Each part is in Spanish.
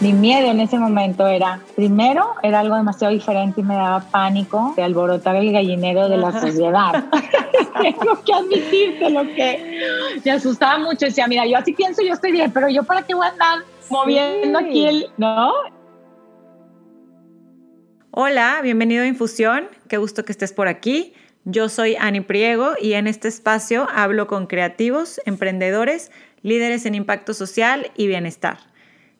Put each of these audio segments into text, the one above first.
Mi miedo en ese momento era, primero, era algo demasiado diferente y me daba pánico de alborotar el gallinero de la sociedad. Tengo que admitirte lo que me asustaba mucho. Decía, mira, yo así pienso, yo estoy bien, pero yo para qué voy a andar moviendo aquí el, ¿no? Hola, bienvenido a Infusión. Qué gusto que estés por aquí. Yo soy Ani Priego y en este espacio hablo con creativos, emprendedores, líderes en impacto social y bienestar.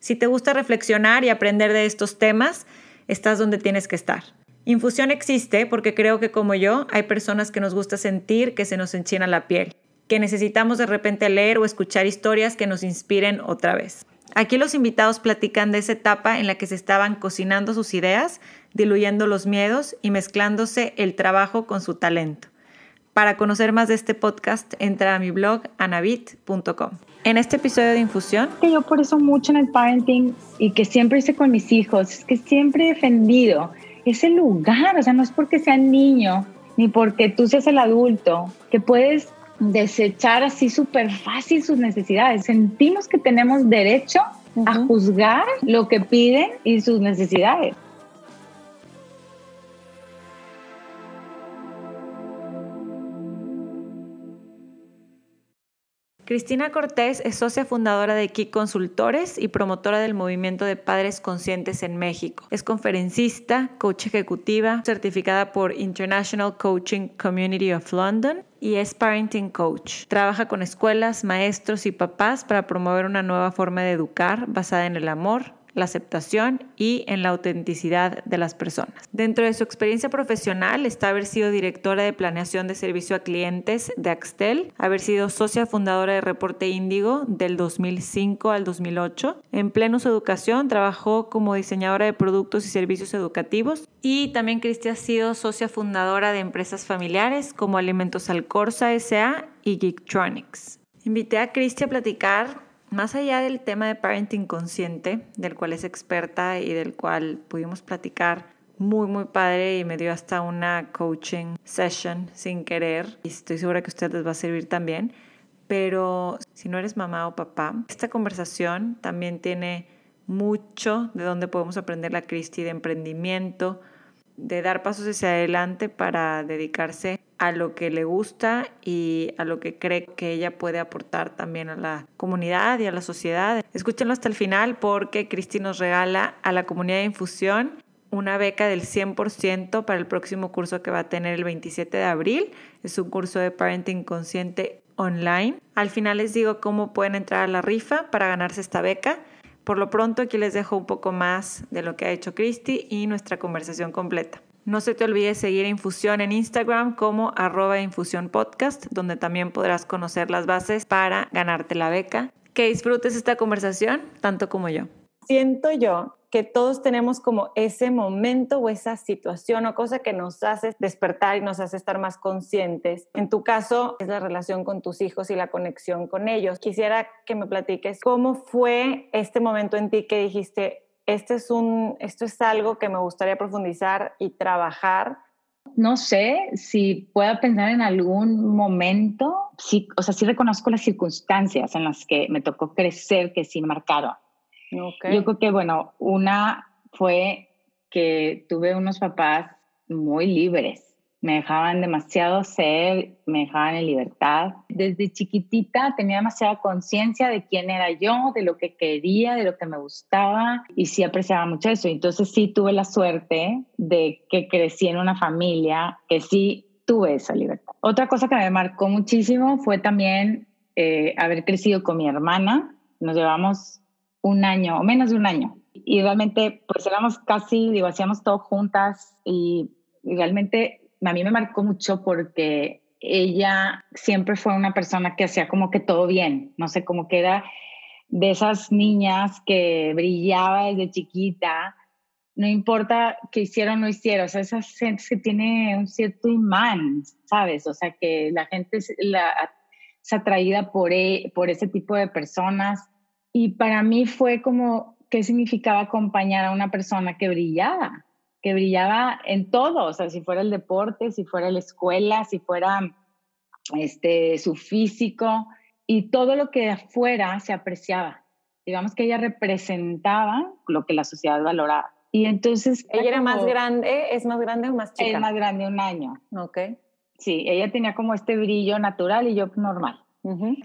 Si te gusta reflexionar y aprender de estos temas, estás donde tienes que estar. Infusión existe porque creo que como yo hay personas que nos gusta sentir que se nos enchina la piel, que necesitamos de repente leer o escuchar historias que nos inspiren otra vez. Aquí los invitados platican de esa etapa en la que se estaban cocinando sus ideas, diluyendo los miedos y mezclándose el trabajo con su talento. Para conocer más de este podcast, entra a mi blog anabit.com. En este episodio de Infusión... Que yo por eso mucho en el parenting y que siempre hice con mis hijos, es que siempre he defendido ese lugar, o sea, no es porque sea niño, ni porque tú seas el adulto, que puedes desechar así súper fácil sus necesidades. Sentimos que tenemos derecho a juzgar lo que piden y sus necesidades. Cristina Cortés es socia fundadora de Kik Consultores y promotora del movimiento de padres conscientes en México. Es conferencista, coach ejecutiva, certificada por International Coaching Community of London y es parenting coach. Trabaja con escuelas, maestros y papás para promover una nueva forma de educar basada en el amor, la aceptación y en la autenticidad de las personas. Dentro de su experiencia profesional está haber sido directora de planeación de servicio a clientes de Axtel, haber sido socia fundadora de Reporte Índigo del 2005 al 2008. En Plenus Educación trabajó como diseñadora de productos y servicios educativos y también Cristi ha sido socia fundadora de empresas familiares como Alimentos Alcorza S.A. y Geektronics. Invité a Cristi a platicar más allá del tema de parenting consciente, del cual es experta y del cual pudimos platicar muy, muy padre y me dio hasta una coaching session sin querer y estoy segura que a ustedes les va a servir también. Pero si no eres mamá o papá, esta conversación también tiene mucho de donde podemos aprender la Cristi de emprendimiento, de dar pasos hacia adelante para dedicarse a lo que le gusta y a lo que cree que ella puede aportar también a la comunidad y a la sociedad. Escúchenlo hasta el final porque Cristi nos regala a la comunidad de infusión una beca del 100% para el próximo curso que va a tener el 27 de abril. Es un curso de parenting consciente online. Al final les digo cómo pueden entrar a la rifa para ganarse esta beca. Por lo pronto aquí les dejo un poco más de lo que ha hecho Christy y nuestra conversación completa. No se te olvide seguir Infusión en Instagram como arroba Infusión Podcast, donde también podrás conocer las bases para ganarte la beca. Que disfrutes esta conversación tanto como yo. Siento yo que todos tenemos como ese momento o esa situación o cosa que nos hace despertar y nos hace estar más conscientes. En tu caso es la relación con tus hijos y la conexión con ellos. Quisiera que me platiques cómo fue este momento en ti que dijiste, este es un, esto es algo que me gustaría profundizar y trabajar. No sé si pueda pensar en algún momento, sí, o sea, sí reconozco las circunstancias en las que me tocó crecer que sí marcaron. Yo creo que, bueno, una fue que tuve unos papás muy libres. Me dejaban demasiado ser, me dejaban en libertad. Desde chiquitita tenía demasiada conciencia de quién era yo, de lo que quería, de lo que me gustaba y sí apreciaba mucho eso. Entonces sí tuve la suerte de que crecí en una familia que sí tuve esa libertad. Otra cosa que me marcó muchísimo fue también eh, haber crecido con mi hermana. Nos llevamos un año o menos de un año. Y realmente, pues éramos casi, digo, hacíamos todo juntas y, realmente a mí me marcó mucho porque ella siempre fue una persona que hacía como que todo bien, no sé, como que era de esas niñas que brillaba desde chiquita, no importa que hiciera o no hiciera, o sea, esa gente que tiene un cierto imán, ¿sabes? O sea, que la gente la, es atraída por, e, por ese tipo de personas y para mí fue como, ¿qué significaba acompañar a una persona que brillaba? Que brillaba en todo, o sea, si fuera el deporte, si fuera la escuela, si fuera este, su físico, y todo lo que afuera se apreciaba. digamos que ella representaba lo que la sociedad valoraba. Y entonces... ¿Ella era más grande? ¿Es más grande o más chica? Es más grande, un año. Ok. Sí, ella tenía como este brillo natural y yo normal.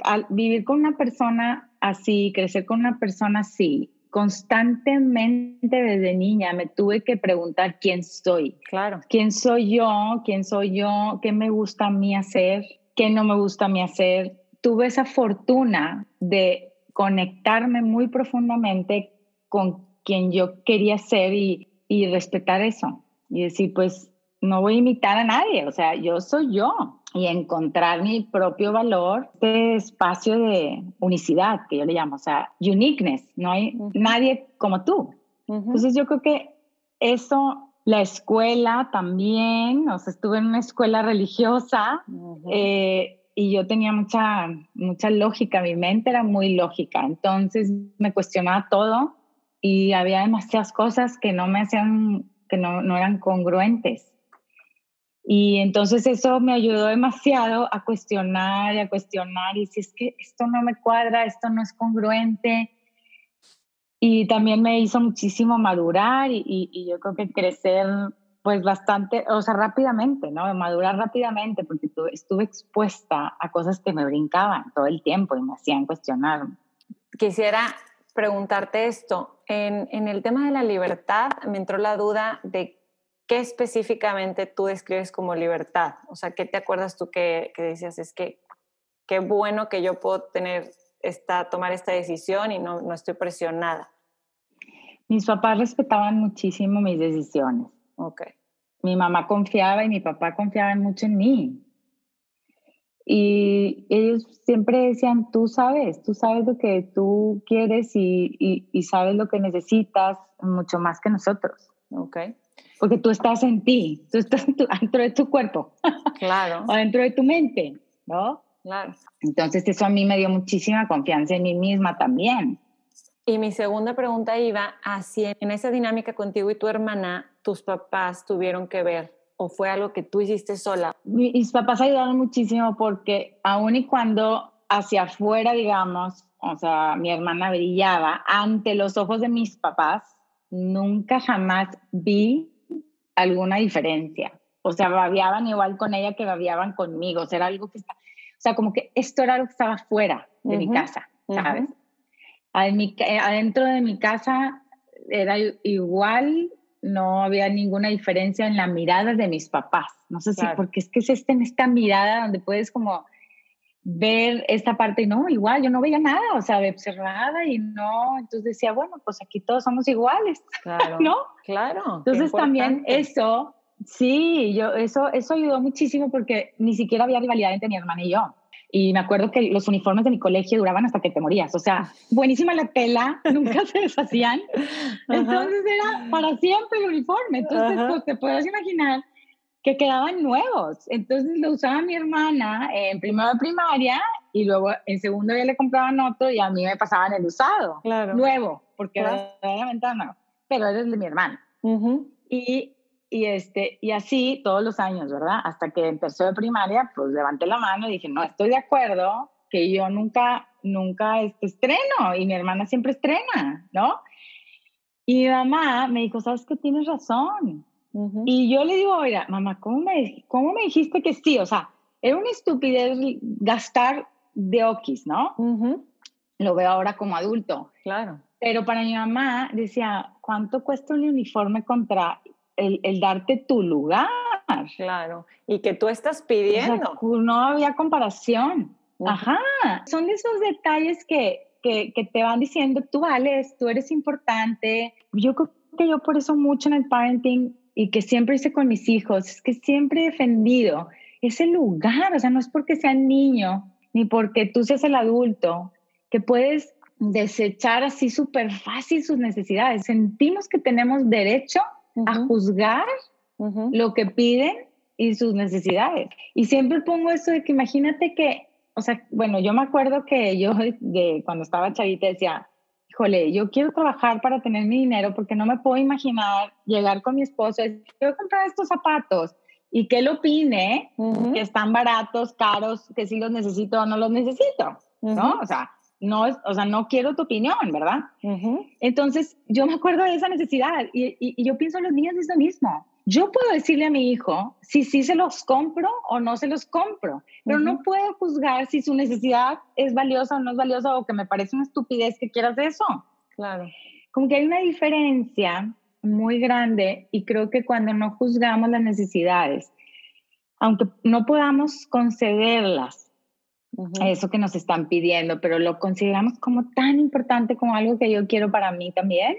Al vivir con una persona así, crecer con una persona así, constantemente desde niña me tuve que preguntar quién soy. Claro. ¿Quién soy yo? ¿Quién soy yo? ¿Qué me gusta a mí hacer? ¿Qué no me gusta a mí hacer? Tuve esa fortuna de conectarme muy profundamente con quien yo quería ser y, y respetar eso. Y decir, pues no voy a imitar a nadie, o sea, yo soy yo y encontrar mi propio valor, este espacio de unicidad que yo le llamo, o sea, uniqueness, no hay nadie como tú. Entonces yo creo que eso, la escuela también, o sea, estuve en una escuela religiosa eh, y yo tenía mucha, mucha lógica, mi mente era muy lógica, entonces me cuestionaba todo y había demasiadas cosas que no me hacían, que no, no eran congruentes. Y entonces eso me ayudó demasiado a cuestionar y a cuestionar y si es que esto no me cuadra, esto no es congruente. Y también me hizo muchísimo madurar y, y, yo creo que crecer pues bastante, o sea, rápidamente, ¿no? Madurar rápidamente porque estuve expuesta a cosas que me brincaban todo el tiempo y me hacían cuestionar. Quisiera preguntarte esto. En, en el tema de la libertad me entró la duda de ¿qué específicamente tú describes como libertad? O sea, ¿qué te acuerdas tú que, que decías? Es que qué bueno que yo puedo tener esta, tomar esta decisión y no, no estoy presionada. Mis papás respetaban muchísimo mis decisiones. Ok. Mi mamá confiaba y mi papá confiaban mucho en mí. Y ellos siempre decían, tú sabes, tú sabes lo que tú quieres y, y, y sabes lo que necesitas mucho más que nosotros. Ok porque tú estás en ti, tú estás dentro de tu cuerpo. Claro. o dentro de tu mente, ¿no? Claro. Entonces eso a mí me dio muchísima confianza en mí misma también. Y mi segunda pregunta iba así, en esa dinámica contigo y tu hermana, tus papás tuvieron que ver o fue algo que tú hiciste sola? Mis papás ayudaron muchísimo porque aun y cuando hacia afuera, digamos, o sea, mi hermana brillaba ante los ojos de mis papás, nunca jamás vi alguna diferencia. O sea, babiaban igual con ella que babiaban conmigo. O sea, era algo que está, o sea, como que esto era algo que estaba fuera de mi casa, ¿sabes? Eh, adentro de mi casa era igual, no había ninguna diferencia en la mirada de mis papás. No sé si, porque es que es este, en esta mirada donde puedes como ver esta parte y no, igual, yo no veía nada, o sea, observada y no, entonces decía, bueno, pues aquí todos somos iguales, claro, ¿no? Claro. Entonces también eso, sí, yo, eso, eso ayudó muchísimo porque ni siquiera había rivalidad entre mi hermana y yo. Y me acuerdo que los uniformes de mi colegio duraban hasta que te morías. O sea, buenísima la tela, nunca se deshacían. Entonces era para siempre el uniforme. Entonces, pues, te puedes imaginar que quedaban nuevos. Entonces lo usaba mi hermana en primero de primaria y luego en segundo ya le compraban otro y a mí me pasaban el usado. Claro. Nuevo, porque era verdaderamente nuevo. Pero eres de mi hermana. y, y, este, y así todos los años, ¿verdad? Hasta que empezó de primaria, pues levanté la mano y dije, no, estoy de acuerdo que yo nunca, nunca este, estreno y mi hermana siempre estrena, ¿no? Y mi mamá me dijo, ¿sabes qué? Tienes razón y yo le digo, oiga, mamá, ¿cómo me, ¿cómo me dijiste que sí? O sea, era una estupidez gastar de okis, ¿no? Lo veo ahora como adulto. Claro. Pero para mi mamá decía, ¿cuánto cuesta un uniforme contra el, el darte tu lugar? Claro. Y que tú estás pidiendo. no había comparación. Ajá. Son esos detalles que, que, que, te van diciendo, tú vales, tú eres importante. Yo creo que yo por eso mucho en el parenting y que siempre hice con mis hijos, es que siempre he defendido ese lugar, o sea, no es porque sea niño, ni porque tú seas el adulto, que puedes desechar así súper fácil sus necesidades. Sentimos que tenemos derecho a juzgar lo que piden y sus necesidades. Y siempre pongo eso de que imagínate que, o sea, bueno, yo me acuerdo que yo de cuando estaba chavita decía, híjole, yo quiero trabajar para tener mi dinero porque no me puedo imaginar llegar con mi esposo y decir, quiero comprar estos zapatos y que él opine que están baratos, caros, que si los necesito o no los necesito, ¿no? O sea, no es, o sea, no quiero tu opinión, ¿verdad? Entonces, yo me acuerdo de esa necesidad y, y, yo pienso en los niños es lo mismo. Yo puedo decirle a mi hijo si sí se los compro o no se los compro, pero no puedo juzgar si su necesidad es valiosa o no es valiosa o que me parece una estupidez que quieras eso. Claro. Como que hay una diferencia muy grande y creo que cuando no juzgamos las necesidades, aunque no podamos concederlas, eso que nos están pidiendo, pero lo consideramos como tan importante como algo que yo quiero para mí también,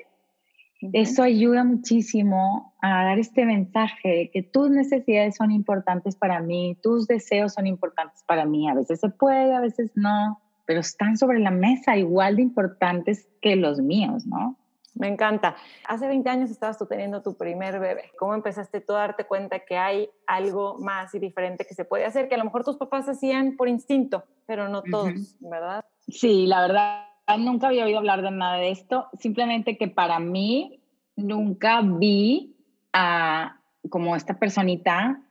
eso ayuda muchísimo a dar este mensaje de que tus necesidades son importantes para mí, tus deseos son importantes para mí. A veces se puede, a veces no, pero están sobre la mesa igual de importantes que los míos, ¿no? Me encanta. Hace 20 años estabas tú teniendo tu primer bebé. ¿Cómo empezaste tú a darte cuenta que hay algo más y diferente que se puede hacer? Que a lo mejor tus papás hacían por instinto, pero no todos, ¿verdad? Sí, la verdad, nunca había oído hablar de nada de esto. Simplemente que para mí nunca vi a como esta personita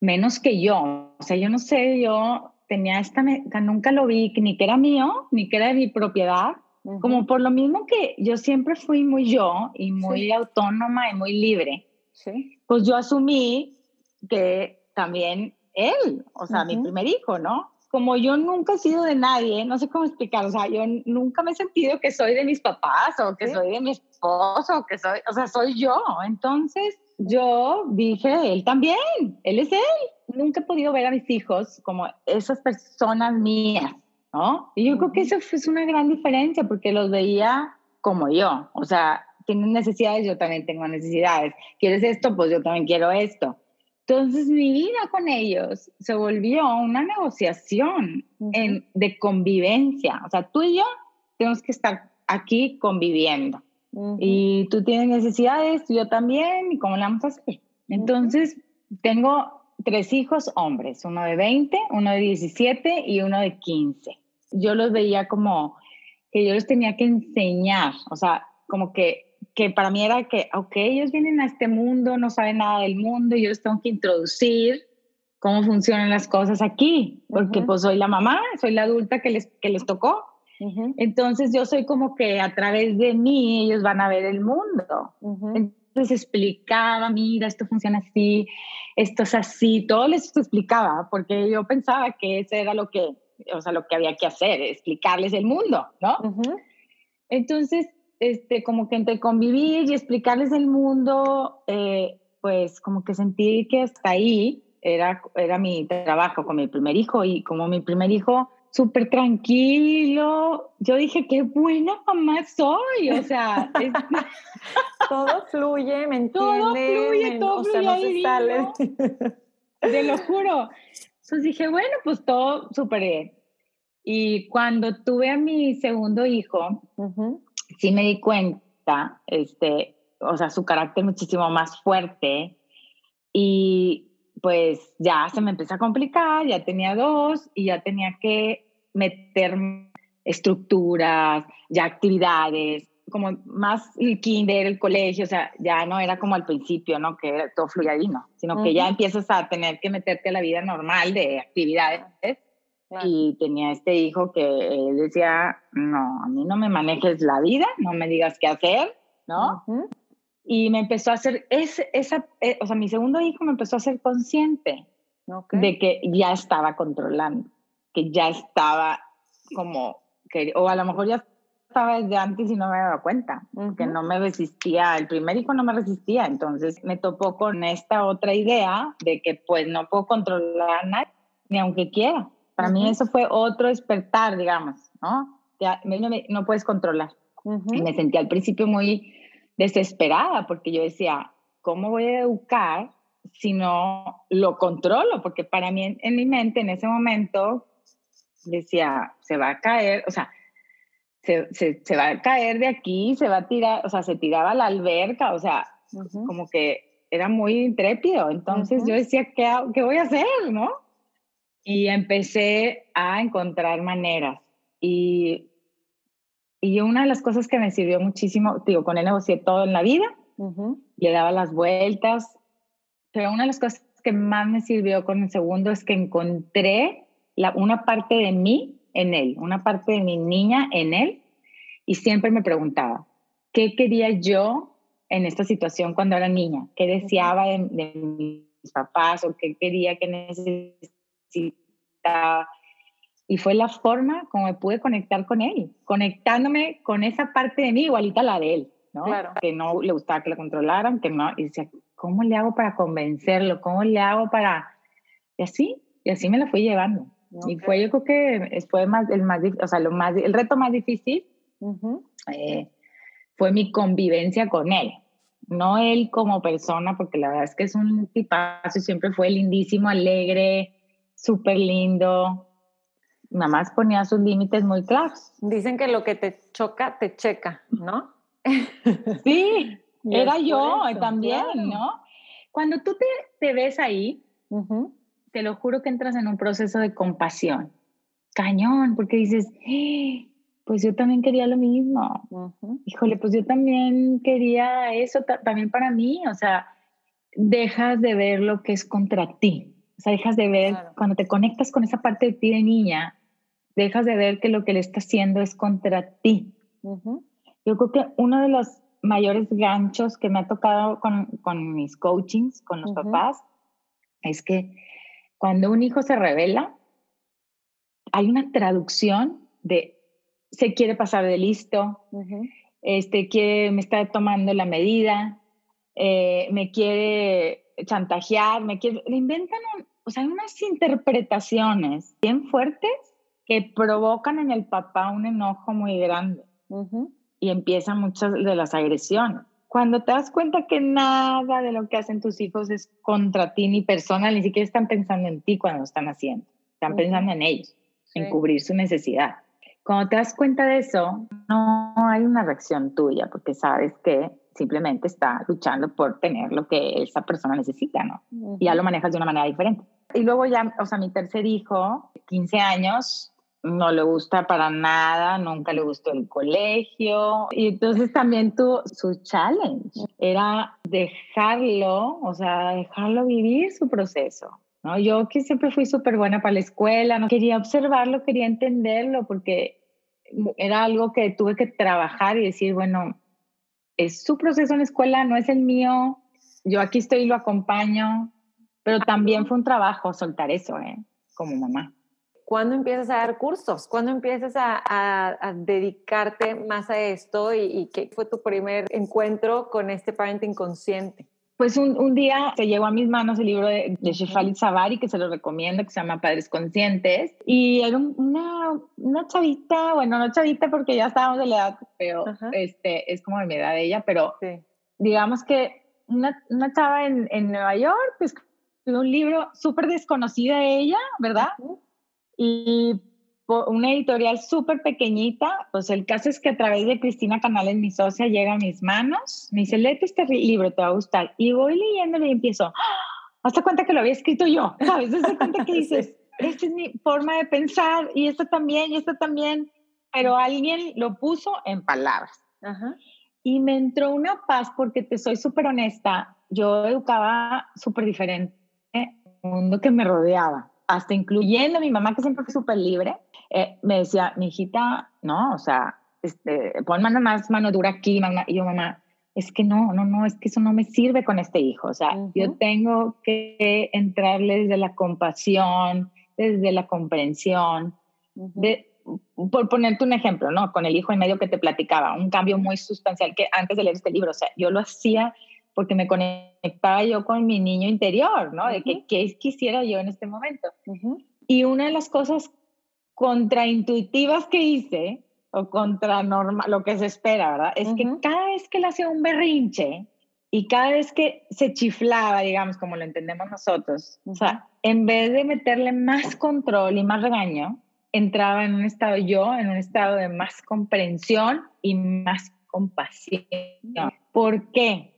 menos que yo. O sea, yo no sé, yo tenía esta, nunca lo vi, ni que era mío, ni que era de mi propiedad como por lo mismo que yo siempre fui muy yo y muy autónoma y muy libre, sí. pues yo asumí que también él, o sea, mi primer hijo, ¿no? Como yo nunca he sido de nadie, no sé cómo explicar, o sea, yo nunca me he sentido que soy de mis papás o que soy de mi esposo, o que soy, o sea, soy yo. Entonces yo dije, él también, él es él. Nunca he podido ver a mis hijos como esas personas mías, ¿no? Y yo creo que eso es una gran diferencia porque los veía como yo, o sea, tienen necesidades, yo también tengo necesidades. ¿Quieres esto? Pues yo también quiero esto. Entonces mi vida con ellos se volvió una negociación en, de convivencia. O sea, tú y yo tenemos que estar aquí conviviendo. Y tú tienes necesidades, yo también, ¿y cómo la vamos a hacer? Entonces, tengo tres hijos hombres, uno de 20, uno de 17 y uno de 15 yo los veía como que yo les tenía que enseñar, o sea, como que, que para mí era que, ok, ellos vienen a este mundo, no saben nada del mundo, y yo les tengo que introducir cómo funcionan las cosas aquí, porque pues soy la mamá, soy la adulta que les, que les tocó. Entonces yo soy como que a través de mí ellos van a ver el mundo. Entonces explicaba, mira, esto funciona así, esto es así, todo les explicaba, porque yo pensaba que eso era lo que o sea, lo que había que hacer, explicarles el mundo, ¿no? Entonces, este, como que entre convivir y explicarles el mundo, eh, pues como que sentí que hasta ahí era, era mi trabajo con mi primer hijo y como mi primer hijo súper tranquilo, yo dije, qué buena mamá soy, o sea, todo fluye, ¿me entiendes? Todo fluye, todo fluye, no Te lo juro. Entonces dije, bueno, pues todo súper bien. Y cuando tuve a mi segundo hijo, sí me di cuenta, este, o sea, su carácter muchísimo más fuerte y pues ya se me empezó a complicar, ya tenía dos y ya tenía que meter estructuras, ya actividades, como más el kinder, el colegio, o sea, ya no era como al principio, ¿no? Que era todo fluyadino, sino que ya empiezas a tener que meterte a la vida normal de actividades. Y tenía este hijo que él decía, no, a mí no me manejes la vida, no me digas qué hacer, ¿no? Y me empezó a hacer, esa, eh, o sea, mi segundo hijo me empezó a ser consciente de que ya estaba controlando, que ya estaba como, que, o a lo mejor ya estaba desde antes y no me daba cuenta, que no me resistía, el primer hijo no me resistía, entonces me topó con esta otra idea de que pues no puedo controlar a nadie, ni aunque quiera. Para mí eso fue otro despertar, digamos, ¿no? Ya no, no puedes controlar. Y me sentí al principio muy desesperada porque yo decía, ¿cómo voy a educar si no lo controlo? Porque para mí en mi mente en ese momento decía, se va a caer, o sea, se, se, va a caer de aquí, se va a tirar, o sea, se tiraba a la alberca, o sea, como que era muy intrépido. Entonces yo decía, ¿qué, ¿qué voy a hacer? ¿No? Y empecé a encontrar maneras. Y, y una de las cosas que me sirvió muchísimo, digo, con él negocié todo en la vida, le daba las vueltas, pero una de las cosas que más me sirvió con el segundo es que encontré la, una parte de mí en él, una parte de mi niña en él, y siempre me preguntaba, ¿qué quería yo en esta situación cuando era niña? ¿Qué deseaba de, de mis papás o qué quería que necesitaba? Y fue la forma como me pude conectar con él, conectándome con esa parte de mí igualita a la de él, ¿no? Que no le gustaba que lo controlaran, que no, y decía, ¿cómo le hago para convencerlo? ¿Cómo le hago para...? Y así, y así me la fui llevando. Y fue, yo creo que fue más, el, más, o sea, lo más, el reto más difícil eh, fue mi convivencia con él. No él como persona, porque la verdad es que es un tipazo y siempre fue lindísimo, alegre, súper lindo. Nada más ponía sus límites muy claros. Dicen que lo que te choca, te checa, ¿no? sí, era yo también, ¿no? Cuando tú te, te ves ahí, te lo juro que entras en un proceso de compasión. Cañón, porque dices, ¡Eh! pues yo también quería lo mismo. Híjole, pues yo también quería eso también para mí. O sea, dejas de ver lo que es contra ti. Sea, dejas de ver, cuando te conectas con esa parte de ti de niña, dejas de ver que lo que le está haciendo es contra ti. Yo creo que uno de los mayores ganchos que me ha tocado con, con mis coachings, con los papás, es que cuando un hijo se revela, hay una traducción de se quiere pasar de listo, este, quiere, me está tomando la medida, eh, me quiere chantajear, me quiere, le inventan, o sea, unas interpretaciones bien fuertes que provocan en el papá un enojo muy grande. Y empiezan muchas de las agresiones. Cuando te das cuenta que nada de lo que hacen tus hijos es contra ti ni personal, ni siquiera están pensando en ti cuando lo están haciendo, están pensando en ellos, en cubrir su necesidad. Cuando te das cuenta de eso, no hay una reacción tuya, porque sabes que simplemente está luchando por tener lo que esa persona necesita, ¿no? Y ya lo manejas de una manera diferente. Y luego ya, o sea, mi tercer hijo, 15 años, no le gusta para nada, nunca le gustó el colegio. Y entonces también tuvo su challenge, era dejarlo, o sea, dejarlo vivir su proceso. ¿no? Yo que siempre fui súper buena para la escuela, no quería observarlo, quería entenderlo, porque era algo que tuve que trabajar y decir, bueno, es su proceso en la escuela, no es el mío, yo aquí estoy y lo acompaño, pero también fue un trabajo soltar eso, ¿eh? Como mamá. ¿Cuándo empiezas a dar cursos? ¿Cuándo empiezas a, dedicarte más a esto? ¿Y, qué fue tu primer encuentro con este parenting consciente? Pues un, día se llegó a mis manos el libro de, de Shefali Savari, que se lo recomiendo, que se llama Padres Conscientes. Y era una, una chavita, bueno, no chavita porque ya estábamos de la edad, pero este, es como de mi edad de ella, pero digamos que una, una chava en, en Nueva York, pues un libro súper desconocida de ella, ¿verdad? Y una editorial súper pequeñita, pues el caso es que a través de Cristina Canales, mi socia, llega a mis manos, me dice, léete este libro, te va a gustar. Y voy leyéndolo y empiezo, ¡Ah! hasta cuenta que lo había escrito yo, ¿sabes? Hasta cuenta que dices, esta es mi forma de pensar y esto también y esto también, pero alguien lo puso en palabras. Y me entró una paz porque te soy súper honesta, yo educaba súper diferente el mundo que me rodeaba hasta incluyendo a mi mamá, que siempre fue súper libre, eh, me decía, mi hijita, no, o sea, este, pon mano más mano dura aquí, mamá. Y yo, mamá, es que no, no, no, es que eso no me sirve con este hijo. O sea, yo tengo que entrarle desde la compasión, desde la comprensión. de, por ponerte un ejemplo, ¿no? Con el hijo en medio que te platicaba, un cambio muy sustancial que antes de leer este libro, o sea, yo lo hacía porque me conectaba yo con mi niño interior, ¿no? De que, qué quisiera yo en este momento. Y una de las cosas contraintuitivas que hice, o contra norma, lo que se espera, ¿verdad? Es que cada vez que le hacía un berrinche y cada vez que se chiflaba, digamos, como lo entendemos nosotros, o sea, en vez de meterle más control y más regaño, entraba en un estado yo, en un estado de más comprensión y más compasión. ¿Por qué?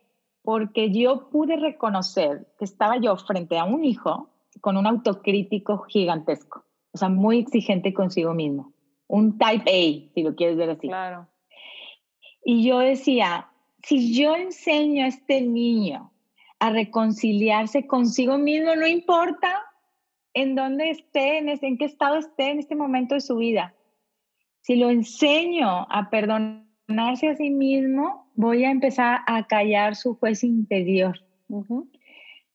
Porque yo pude reconocer que estaba yo frente a un hijo con un autocrítico gigantesco, o sea, muy exigente consigo mismo, un type A, si lo quieres ver así. Claro. Y yo decía, si yo enseño a este niño a reconciliarse consigo mismo, no importa en dónde esté, en, en qué estado esté en este momento de su vida. Si lo enseño a perdonarse a sí mismo, voy a empezar a callar su juez interior.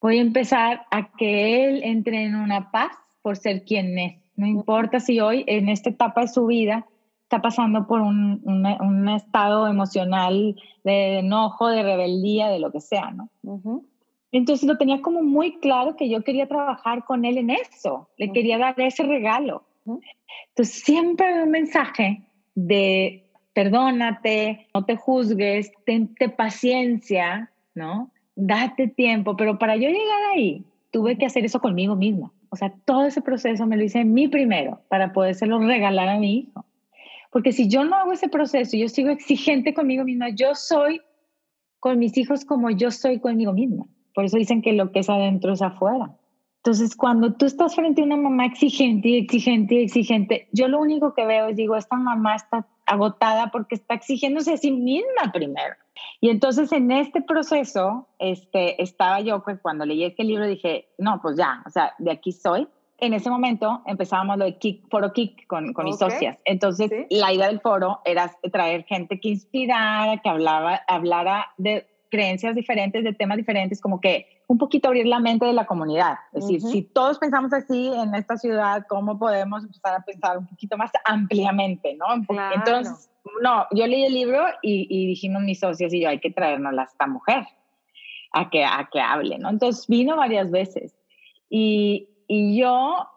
Voy a empezar a que él entre en una paz por ser quien es. No importa si hoy, en esta etapa de su vida, está pasando por un, un, estado emocional de enojo, de rebeldía, de lo que sea, ¿no? Entonces lo tenía como muy claro que yo quería trabajar con él en eso, le quería dar ese regalo. Entonces siempre un mensaje de perdónate, no te juzgues, tente paciencia, ¿no? Date tiempo, pero para yo llegar ahí, tuve que hacer eso conmigo misma. O sea, todo ese proceso me lo hice en mí primero para podérselo regalar a mi hijo. Porque si yo no hago ese proceso, yo sigo exigente conmigo misma, yo soy con mis hijos como yo soy conmigo misma. Por eso dicen que lo que es adentro es afuera. Entonces, cuando tú estás frente a una mamá exigente y exigente y exigente, yo lo único que veo es, digo, esta mamá está agotada porque está exigiéndose a sí misma primero. Y entonces en este proceso, este, estaba yo, pues cuando leí este libro dije, no, pues ya, o sea, de aquí soy. En ese momento empezábamos lo de Kick, Foro Kick con, con mis socias. Entonces, la idea del foro era traer gente que inspirara, que hablaba, hablara de creencias diferentes, de temas diferentes, como que un poquito abrir la mente de la comunidad. Es decir, si todos pensamos así en esta ciudad, ¿cómo podemos empezar a pensar un poquito más ampliamente? ¿no? Entonces, no, yo leí el libro y, y, dijimos mis socios y yo, hay que traernos a esta mujer a que, a que hable, ¿no? Entonces vino varias veces y, y yo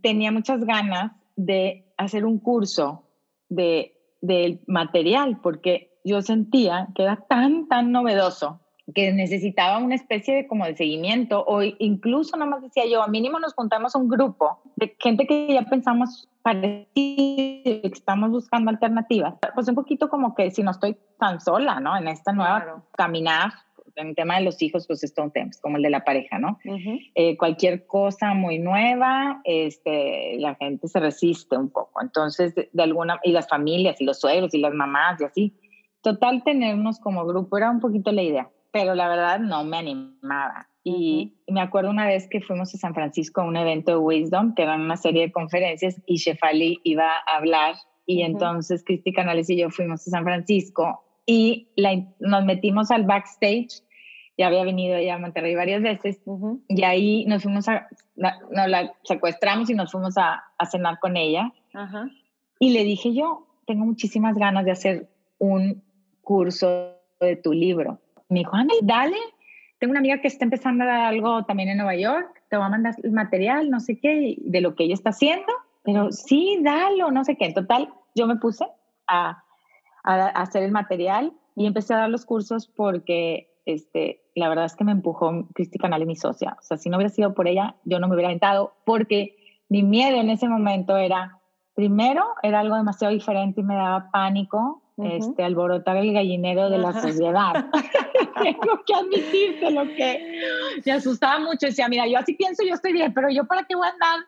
tenía muchas ganas de hacer un curso de, del material, porque yo sentía que era tan, tan novedoso que necesitaba una especie de como de seguimiento o incluso nada más decía yo, a mínimo nos juntamos un grupo de gente que ya pensamos parecido, que estamos buscando alternativas. Pues un poquito como que si no estoy tan sola, ¿no? En esta nueva caminar, en el tema de los hijos, pues es todo un tema, como el de la pareja, ¿no? Eh, cualquier cosa muy nueva, este, la gente se resiste un poco. Entonces, de, de alguna, y las familias, y los suegros, y las mamás, y así Total, tenernos como grupo era un poquito la idea, pero la verdad no me animaba. Y me acuerdo una vez que fuimos a San Francisco a un evento de Wisdom, que era una serie de conferencias, y Shefali iba a hablar. Y entonces Cristi Canales y yo fuimos a San Francisco y nos metimos al backstage. Ya había venido ella a Monterrey varias veces. Y ahí nos fuimos a, nos la secuestramos y nos fuimos a, a cenar con ella. Y le dije yo, tengo muchísimas ganas de hacer un curso de tu libro. Me dijo, Ana, dale, tengo una amiga que está empezando a dar algo también en Nueva York, te va a mandar el material, no sé qué, de lo que ella está haciendo, pero sí, dalo, no sé qué. En total, yo me puse a, a, hacer el material y empecé a dar los cursos porque este, la verdad es que me empujó Cristi Canal y mi socia. O sea, si no hubiera sido por ella, yo no me hubiera aventado porque mi miedo en ese momento era, primero, era algo demasiado diferente y me daba pánico este, alborotar el gallinero de la sociedad. Tengo que admitirte lo que me asustaba mucho. Decía, mira, yo así pienso, yo estoy bien, pero yo para qué voy a andar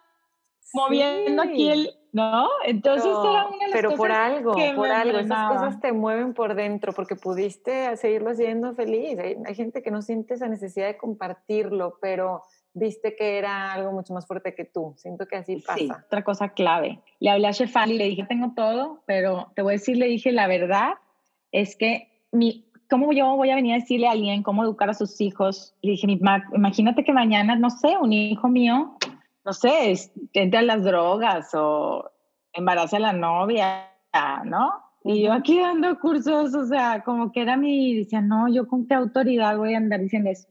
moviendo aquí el, ¿no? Entonces pero, era una de Pero por algo, por algo, esas cosas te mueven por dentro porque pudiste seguirlo haciendo feliz. Hay, hay, gente que no siente esa necesidad de compartirlo, pero viste que era algo mucho más fuerte que tú. Siento que así pasa. Sí, otra cosa clave. Le hablé a Shefali y le dije, tengo todo, pero te voy a decir, le dije, la verdad es que mi, ¿cómo yo voy a venir a decirle a alguien cómo educar a sus hijos? Le dije, imagínate que mañana, no sé, un hijo mío, no sé, entra a las drogas o embaraza a la novia, ¿no? Y yo aquí dando cursos, o sea, como que era mi, decía, no, yo con qué autoridad voy a andar diciendo eso.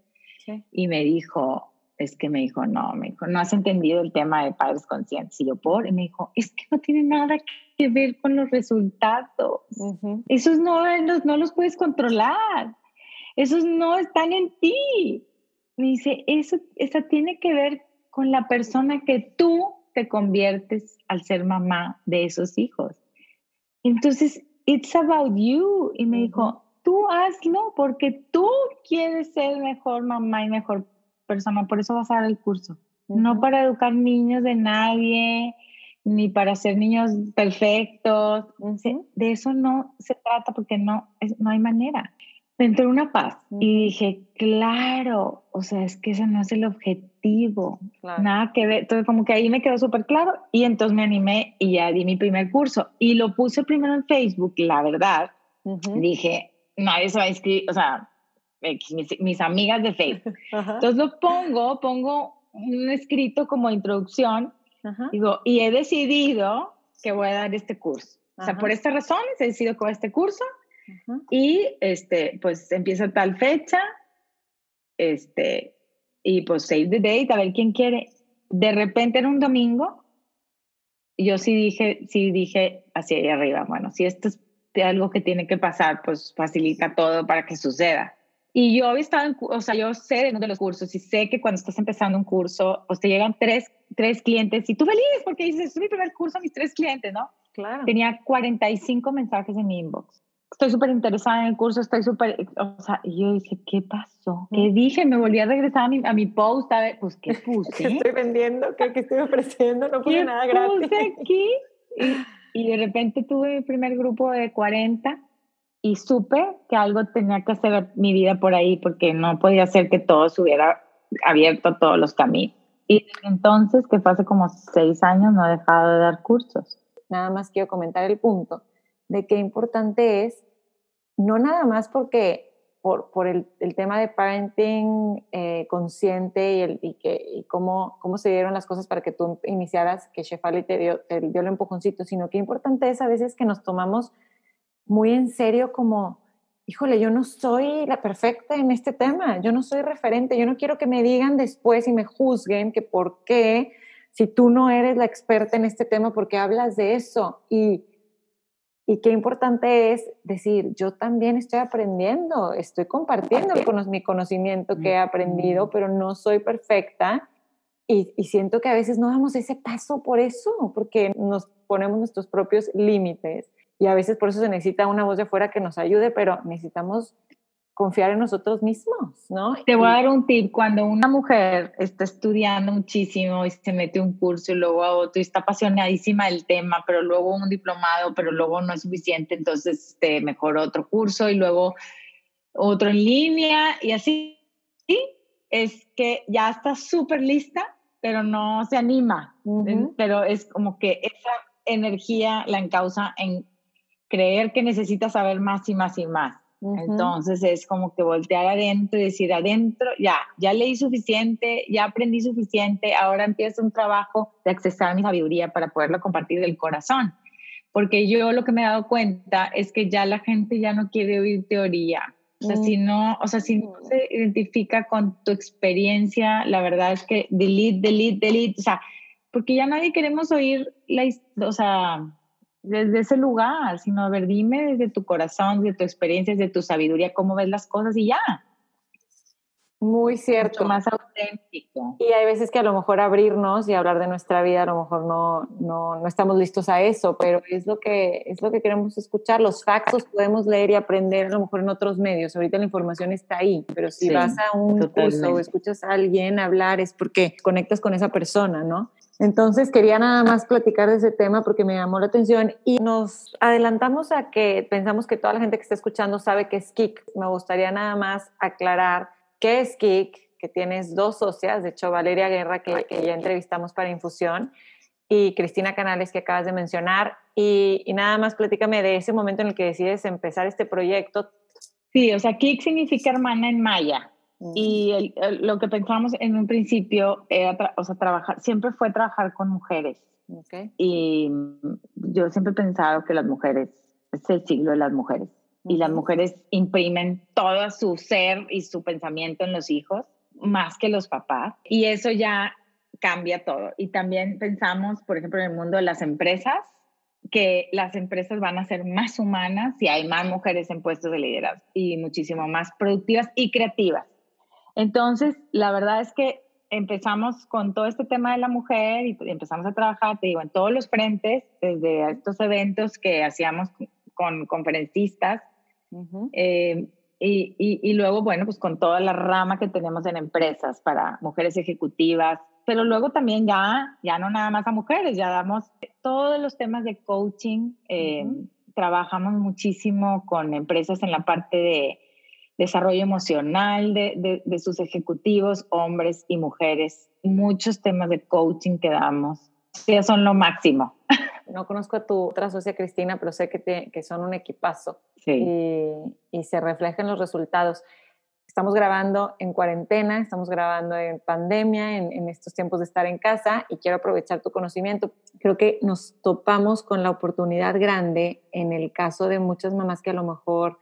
Y me dijo, es que me dijo, no, me dijo, no has entendido el tema de padres conscientes. Y yo, por, y me dijo, es que no tiene nada que ver con los resultados. Esos no, los, no los puedes controlar. Esos no están en ti. Me dice, eso, eso tiene que ver con la persona que tú te conviertes al ser mamá de esos hijos. Entonces, it's about you. Y me dijo, tú hazlo porque tú quieres ser mejor mamá y mejor persona, por eso vas a dar el curso. No para educar niños de nadie, ni para ser niños perfectos. De eso no se trata porque no, no hay manera. Me entró una paz y dije, claro, o sea, es que ese no es el objetivo colectivo, nada que ver. Entonces, como que ahí me quedó súper claro y entonces me animé y ya di mi primer curso. Y lo puse primero en Facebook, la verdad. Dije, nadie se va a inscribir, o sea, mis, amigas de Facebook. Entonces lo pongo, pongo un escrito como introducción, digo, y he decidido que voy a dar este curso. O sea, por estas razones he decidido que voy a este curso y este, pues empieza tal fecha, este, y pues save the date, a ver quién quiere. De repente en un domingo, yo sí dije, sí dije hacia ahí arriba, bueno, si esto es algo que tiene que pasar, pues facilita todo para que suceda. Y yo había estado, en, o sea, yo sé de uno de los cursos y sé que cuando estás empezando un curso, pues te llegan tres, tres clientes y tú feliz porque dices, es mi primer curso, mis tres clientes, ¿no? Claro. Tenía 45 mensajes en mi inbox. Estoy súper interesada en el curso, estoy súper, o sea, y yo dije, ¿qué pasó? ¿Qué dije? Me volví a regresar a mi, a mi post, a ver, pues, ¿qué puse? ¿Qué estoy vendiendo? ¿Qué, qué estoy ofreciendo? No puse nada gratis. puse aquí? Y, y de repente tuve mi primer grupo de 40 y supe que algo tenía que hacer mi vida por ahí porque no podía ser que todo se hubiera abierto todos los caminos. Y entonces, que fue hace como seis años, no he dejado de dar cursos. Nada más quiero comentar el punto de qué importante es, no nada más porque por, por el, el, tema de parenting eh, consciente y, el, y, que, y cómo, cómo se dieron las cosas para que tú iniciaras, que Shefali te dio, te dio el empujoncito, sino que importante es a veces que nos tomamos muy en serio como, híjole, yo no soy la perfecta en este tema, yo no soy referente, yo no quiero que me digan después y me juzguen que por qué, si tú no eres la experta en este tema, porque hablas de eso. Y, y qué importante es decir, yo también estoy aprendiendo, estoy compartiendo mi conocimiento que he aprendido, pero no soy perfecta. Y, y siento que a veces no damos ese paso por eso, porque nos ponemos nuestros propios límites y a veces por eso se necesita una voz de fuera que nos ayude, pero necesitamos confiar en nosotros mismos, ¿no? Te voy a dar un tip, cuando una mujer está estudiando muchísimo y se mete un curso y luego a otro y está apasionadísima del tema, pero luego un diplomado, pero luego no es suficiente, entonces este, mejor otro curso y luego otro en línea y así, es que ya está súper lista, pero no se anima, pero es como que esa energía la encausa en creer que necesitas saber más y más y más. Entonces es como que voltear adentro y decir, adentro, ya, ya leí suficiente, ya aprendí suficiente, ahora empiezo un trabajo de accesar mi sabiduría para poderlo compartir del corazón. Porque yo lo que me he dado cuenta es que ya la gente ya no quiere oír teoría. O sea, si no, o sea, si no se identifica con tu experiencia, la verdad es que delete, delete, delete, o sea, porque ya nadie queremos oír la, o sea, desde ese lugar, sino a ver, dime desde tu corazón, desde tu experiencia, desde tu sabiduría, cómo ves las cosas y ya. Muy cierto. más auténtico. Y hay veces que a lo mejor abrirnos y hablar de nuestra vida, a lo mejor no, no, no, estamos listos a eso, pero es lo, que, es lo que queremos escuchar. Los factos podemos leer y aprender a lo mejor en otros medios. Ahorita la información está ahí, pero si vas a un curso o escuchas a alguien hablar es porque conectas con esa persona, ¿no? Entonces quería nada más platicar de ese tema porque me llamó la atención y nos adelantamos a que pensamos que toda la gente que está escuchando sabe que es KIK. Me gustaría nada más aclarar qué es KIK, que tienes dos socias, de hecho Valeria Guerra, que, ya entrevistamos para Infusión, y Cristina Canales, que acabas de mencionar. Y, y, nada más platícame de ese momento en el que decides empezar este proyecto. Sí, o sea, KIK significa hermana en maya. Y lo que pensamos en un principio era, o sea, trabajar, siempre fue trabajar con mujeres. Y yo siempre he pensado que las mujeres, es el siglo de las mujeres. Y las mujeres imprimen todo su ser y su pensamiento en los hijos, más que los papás. Y eso ya cambia todo. Y también pensamos, por ejemplo, en el mundo de las empresas, que las empresas van a ser más humanas si hay más mujeres en puestos de liderazgo y muchísimo más productivas y creativas. Entonces, la verdad es que empezamos con todo este tema de la mujer y empezamos a trabajar, te digo, en todos los frentes, desde estos eventos que hacíamos con conferencistas eh, y, y, luego, bueno, pues con toda la rama que tenemos en empresas para mujeres ejecutivas, pero luego también ya, ya no nada más a mujeres, ya damos todos los temas de coaching, eh, trabajamos muchísimo con empresas en la parte de desarrollo emocional de, de, sus ejecutivos, hombres y mujeres, muchos temas de coaching que damos. Sí, son lo máximo. No conozco a tu otra socia Cristina, pero sé que, que son un equipazo sí. y, y se reflejan los resultados. Estamos grabando en cuarentena, estamos grabando en pandemia, en, estos tiempos de estar en casa y quiero aprovechar tu conocimiento. Creo que nos topamos con la oportunidad grande en el caso de muchas mamás que a lo mejor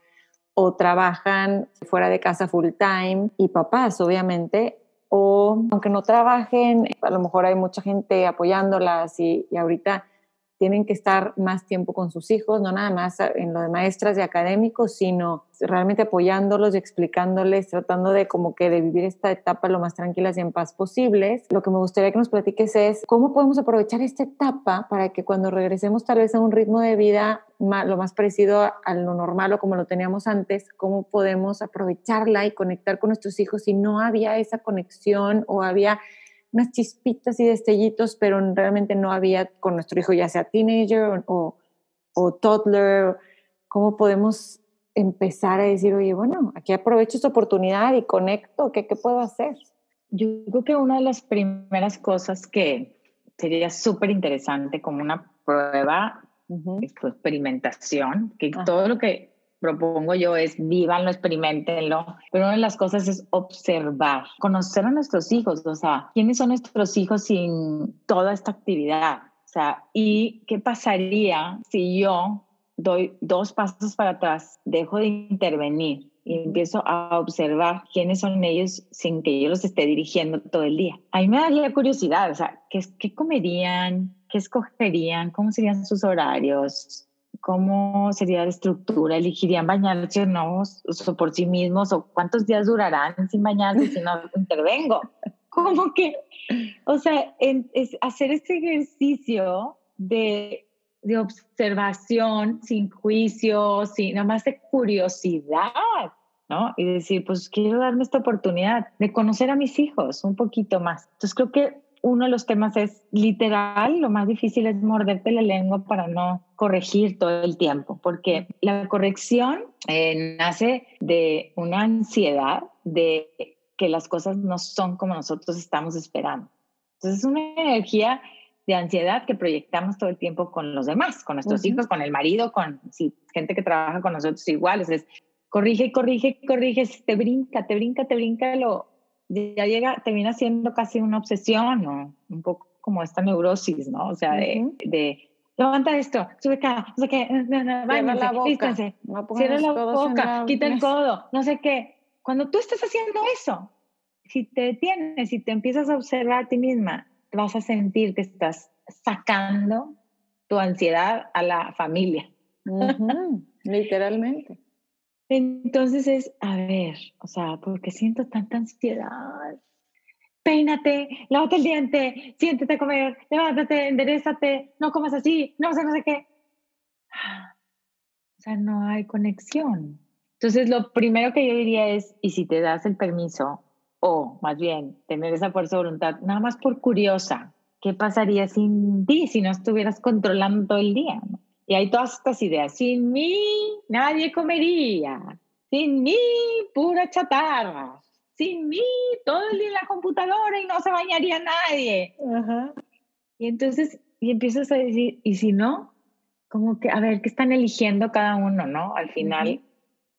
o trabajan fuera de casa full time y papás, obviamente, o aunque no trabajen, a lo mejor hay mucha gente apoyándolas y, y ahorita tienen que estar más tiempo con sus hijos, no nada más en lo de maestras y académicos, sino realmente apoyándolos y explicándoles, tratando de como que de vivir esta etapa lo más tranquilas y en paz posibles. Lo que me gustaría que nos platiques es cómo podemos aprovechar esta etapa para que cuando regresemos tal vez a un ritmo de vida lo más parecido a lo normal o como lo teníamos antes, cómo podemos aprovecharla y conectar con nuestros hijos si no había esa conexión o había unas chispitas y destellitos, pero realmente no había con nuestro hijo, ya sea teenager o, o toddler, cómo podemos empezar a decir, oye, bueno, aquí aprovecho esta oportunidad y conecto, ¿qué, qué puedo hacer? Yo creo que una de las primeras cosas que sería súper interesante como una prueba, experimentación, que todo lo que propongo yo es vívanlo, experimentenlo, pero una de las cosas es observar, conocer a nuestros hijos, o sea, quiénes son nuestros hijos sin toda esta actividad, o sea, y qué pasaría si yo doy dos pasos para atrás, dejo de intervenir y empiezo a observar quiénes son ellos sin que yo los esté dirigiendo todo el día. A mí me daría curiosidad, o sea, ¿qué, qué comerían? ¿Qué escogerían? ¿Cómo serían sus horarios? Cómo sería la estructura, elegirían bañarse o no, o por sí mismos, o cuántos días durarán sin bañarse si no intervengo. Como que, o sea, es hacer ese ejercicio de, de observación sin juicio, sin nada más de curiosidad, ¿no? Y decir, pues quiero darme esta oportunidad de conocer a mis hijos un poquito más. Entonces creo que uno de los temas es literal, lo más difícil es morderte la lengua para no corregir todo el tiempo, porque la corrección eh, nace de una ansiedad de que las cosas no son como nosotros estamos esperando. Entonces es una energía de ansiedad que proyectamos todo el tiempo con los demás, con nuestros hijos, con el marido, con gente que trabaja con nosotros iguales. Es corrige, corrige, corrige, te brinca, te brinca, te brinca lo, ya llega, termina siendo casi una obsesión o un poco como esta neurosis, ¿no? O sea, de, de levanta esto, sube acá, no sé qué, no, no, cierra la boca, cierra la boca, quita el codo, no sé qué. Cuando tú estás haciendo eso, si te detienes, si te empiezas a observar a ti misma, vas a sentir que estás sacando tu ansiedad a la familia. Literalmente. Entonces es, a ver, o sea, ¿por qué siento tanta ansiedad? Peínate, lávate el diente, siéntete a comer, levántate, enderezate, no comas así, no sé, no sé qué. O sea, no hay conexión. Entonces, lo primero que yo diría es, y si te das el permiso, o más bien tener esa fuerza de voluntad, nada más por curiosa, ¿qué pasaría sin ti si no estuvieras controlando todo el día? ¿no? Y hay todas estas ideas. Sin mí nadie comería. Sin mí pura chatarra. Sin mí todo el día en la computadora y no se bañaría nadie. Y entonces, y empiezas a decir, ¿y si no? Como que, a ver, ¿qué están eligiendo cada uno, no? Al final,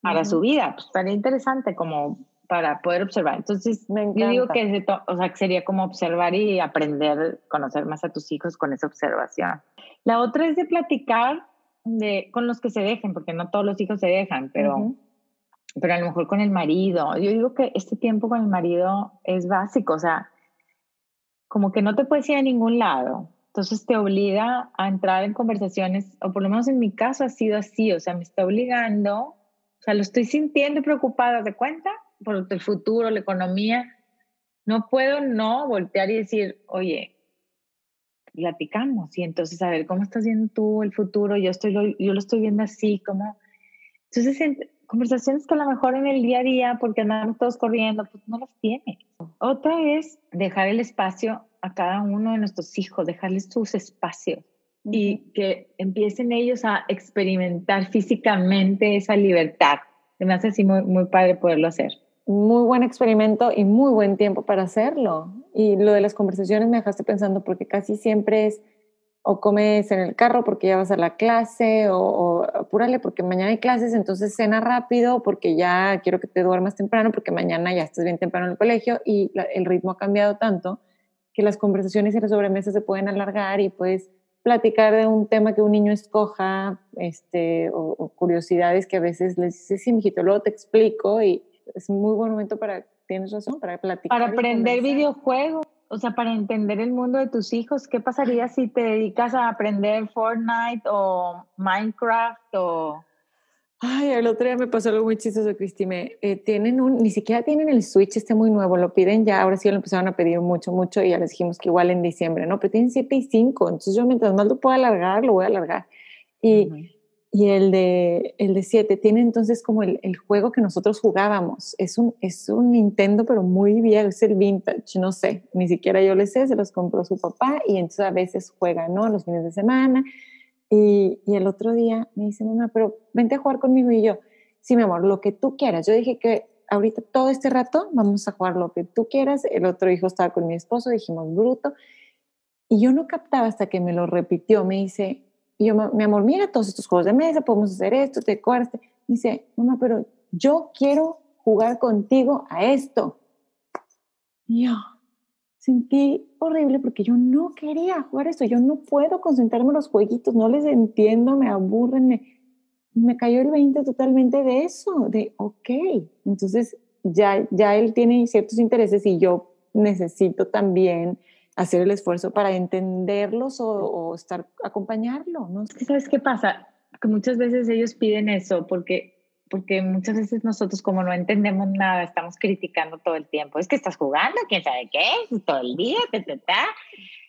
para su vida. Pues estaría interesante como para poder observar. Entonces, yo digo que, o sea, sería como observar y aprender, conocer más a tus hijos con esa observación. La otra es de platicar de, con los que se dejen, porque no todos los hijos se dejan, pero, pero a lo mejor con el marido. Yo digo que este tiempo con el marido es básico, o sea, como que no te puedes ir a ningún lado. Entonces te obliga a entrar en conversaciones, o por lo menos en mi caso ha sido así, o sea, me está obligando, o sea, lo estoy sintiendo preocupada, ¿de cuenta? Por el futuro, la economía. No puedo no voltear y decir, oye, platicamos y entonces a ver cómo estás viendo tú el futuro, yo, estoy lo, yo lo estoy viendo así, como... Entonces, conversaciones que a lo mejor en el día a día, porque andamos todos corriendo, pues no las tiene. Otra es dejar el espacio a cada uno de nuestros hijos, dejarles sus espacios y que empiecen ellos a experimentar físicamente esa libertad me hace así muy, muy padre poderlo hacer. Muy buen experimento y muy buen tiempo para hacerlo. Y lo de las conversaciones me dejaste pensando porque casi siempre es o comes en el carro porque ya vas a la clase, o, apúrale porque mañana hay clases, entonces cena rápido porque ya quiero que te duermas temprano porque mañana ya estás bien temprano en el colegio y el ritmo ha cambiado tanto que las conversaciones y las sobremesas se pueden alargar y puedes platicar de un tema que un niño escoja, este, o, curiosidades que a veces les dices, sí, mijito, luego te explico y es un muy buen momento para, tienes razón, para platicar. Para aprender videojuegos o sea, para entender el mundo de tus hijos, ¿qué pasaría si te dedicas a aprender Fortnite o Minecraft o... Ay, el otro día me pasó algo muy chistoso, Cristi. Eh, tienen un, ni siquiera tienen el Switch este muy nuevo, lo piden ya, ahora sí lo empezaron a pedir mucho, mucho y ya les dijimos que igual en diciembre, ¿no? Pero tienen 7 y 5, entonces yo mientras más lo pueda alargar, lo voy a alargar. Y y el de, el de 7 tiene entonces como el, el, juego que nosotros jugábamos. Es un, es un Nintendo, pero muy viejo, es el vintage, no sé, ni siquiera yo le sé, se los compró su papá y entonces a veces juega, ¿no? Los fines de semana. Y, y el otro día me dice, mamá, pero vente a jugar conmigo y yo, sí, mi amor, lo que tú quieras. Yo dije que ahorita todo este rato vamos a jugar lo que tú quieras. El otro hijo estaba con mi esposo, dijimos bruto. Y yo no captaba hasta que me lo repitió, me dice, y yo, mi amor, mira todos estos juegos de mesa, podemos hacer esto, te acuerdas. Dice, mamá, pero yo quiero jugar contigo a esto. Y yo sentí horrible porque yo no quería jugar esto. Yo no puedo concentrarme en los jueguitos, no les entiendo, me aburren. Me, me cayó el 20 totalmente de eso, de, ok, entonces ya, ya él tiene ciertos intereses y yo necesito también hacer el esfuerzo para entenderlos o, estar, acompañarlo, ¿no? ¿Sabes qué pasa? Que muchas veces ellos piden eso porque, porque muchas veces nosotros como no entendemos nada, estamos criticando todo el tiempo. Es que estás jugando, quién sabe qué, todo el día, te, te, te,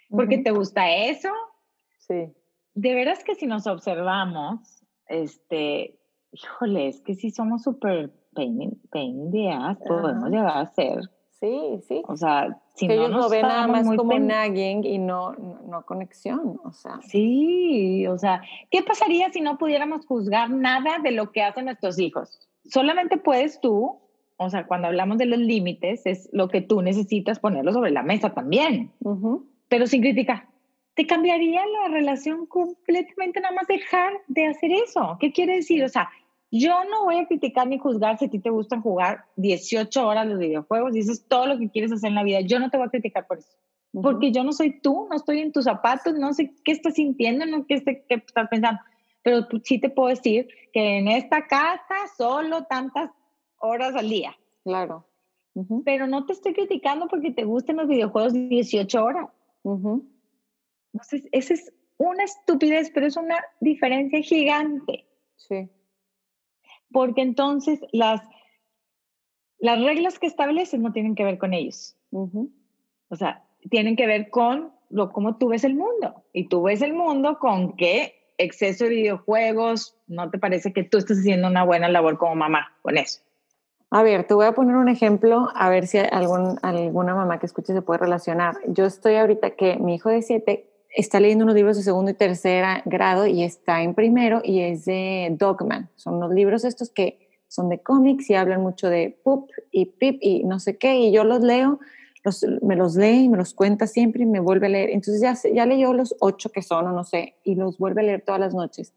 porque te gusta eso. Sí. De veras que si nos observamos, este, híjole, es que si somos súper pain, pain podemos llegar a ser Sí, sí. O sea, si no ellos lo ven nada más como nagging y no, no, conexión, o sea. Sí, o sea, ¿qué pasaría si no pudiéramos juzgar nada de lo que hacen nuestros hijos? Solamente puedes tú, o sea, cuando hablamos de los límites, es lo que tú necesitas ponerlo sobre la mesa también, pero sin criticar. ¿Te cambiaría la relación completamente nada más dejar de hacer eso? ¿Qué quiere decir? O sea, yo no voy a criticar ni juzgar si a ti te gustan jugar 18 horas los videojuegos, dices todo lo que quieres hacer en la vida. Yo no te voy a criticar por eso. Porque yo no soy tú, no estoy en tus zapatos, no sé qué estás sintiendo, no qué, qué estás pensando. Pero sí te puedo decir que en esta casa solo tantas horas al día. Claro. Pero no te estoy criticando porque te gusten los videojuegos 18 horas. Entonces, esa es una estupidez, pero es una diferencia gigante. Sí porque entonces las, las reglas que estableces no tienen que ver con ellos. O sea, tienen que ver con lo, cómo tú ves el mundo. Y tú ves el mundo con qué exceso de videojuegos, ¿no te parece que tú estás haciendo una buena labor como mamá con eso? A ver, te voy a poner un ejemplo, a ver si algún, alguna mamá que escuche se puede relacionar. Yo estoy ahorita que mi hijo de siete está leyendo unos libros de segundo y tercer grado y está en primero y es de Dogman. Son unos libros estos que son de cómics y hablan mucho de Pup y Pip y no sé qué y yo los leo, me los lee y me los cuenta siempre y me vuelve a leer. Entonces ya, ya leyó los ocho que son o no sé y los vuelve a leer todas las noches.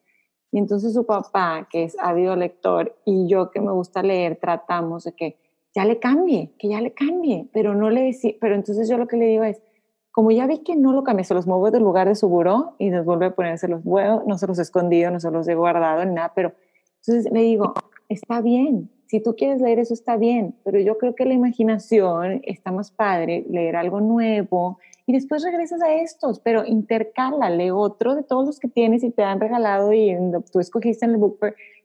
Y entonces su papá, que es ávido lector, y yo que me gusta leer, tratamos de que ya le cambie, que ya le cambie, pero no le pero entonces yo lo que le digo es, como ya vi que no lo cambié, se los muevo del lugar de su buró y les vuelve a ponerse los huevos, no se los he escondido, no se los he guardado nada, pero entonces le digo, está bien, si tú quieres leer eso está bien, pero yo creo que la imaginación está más padre, leer algo nuevo y después regresas a estos, pero intercálale otro de todos los que tienes y te han regalado y tú escogiste en el book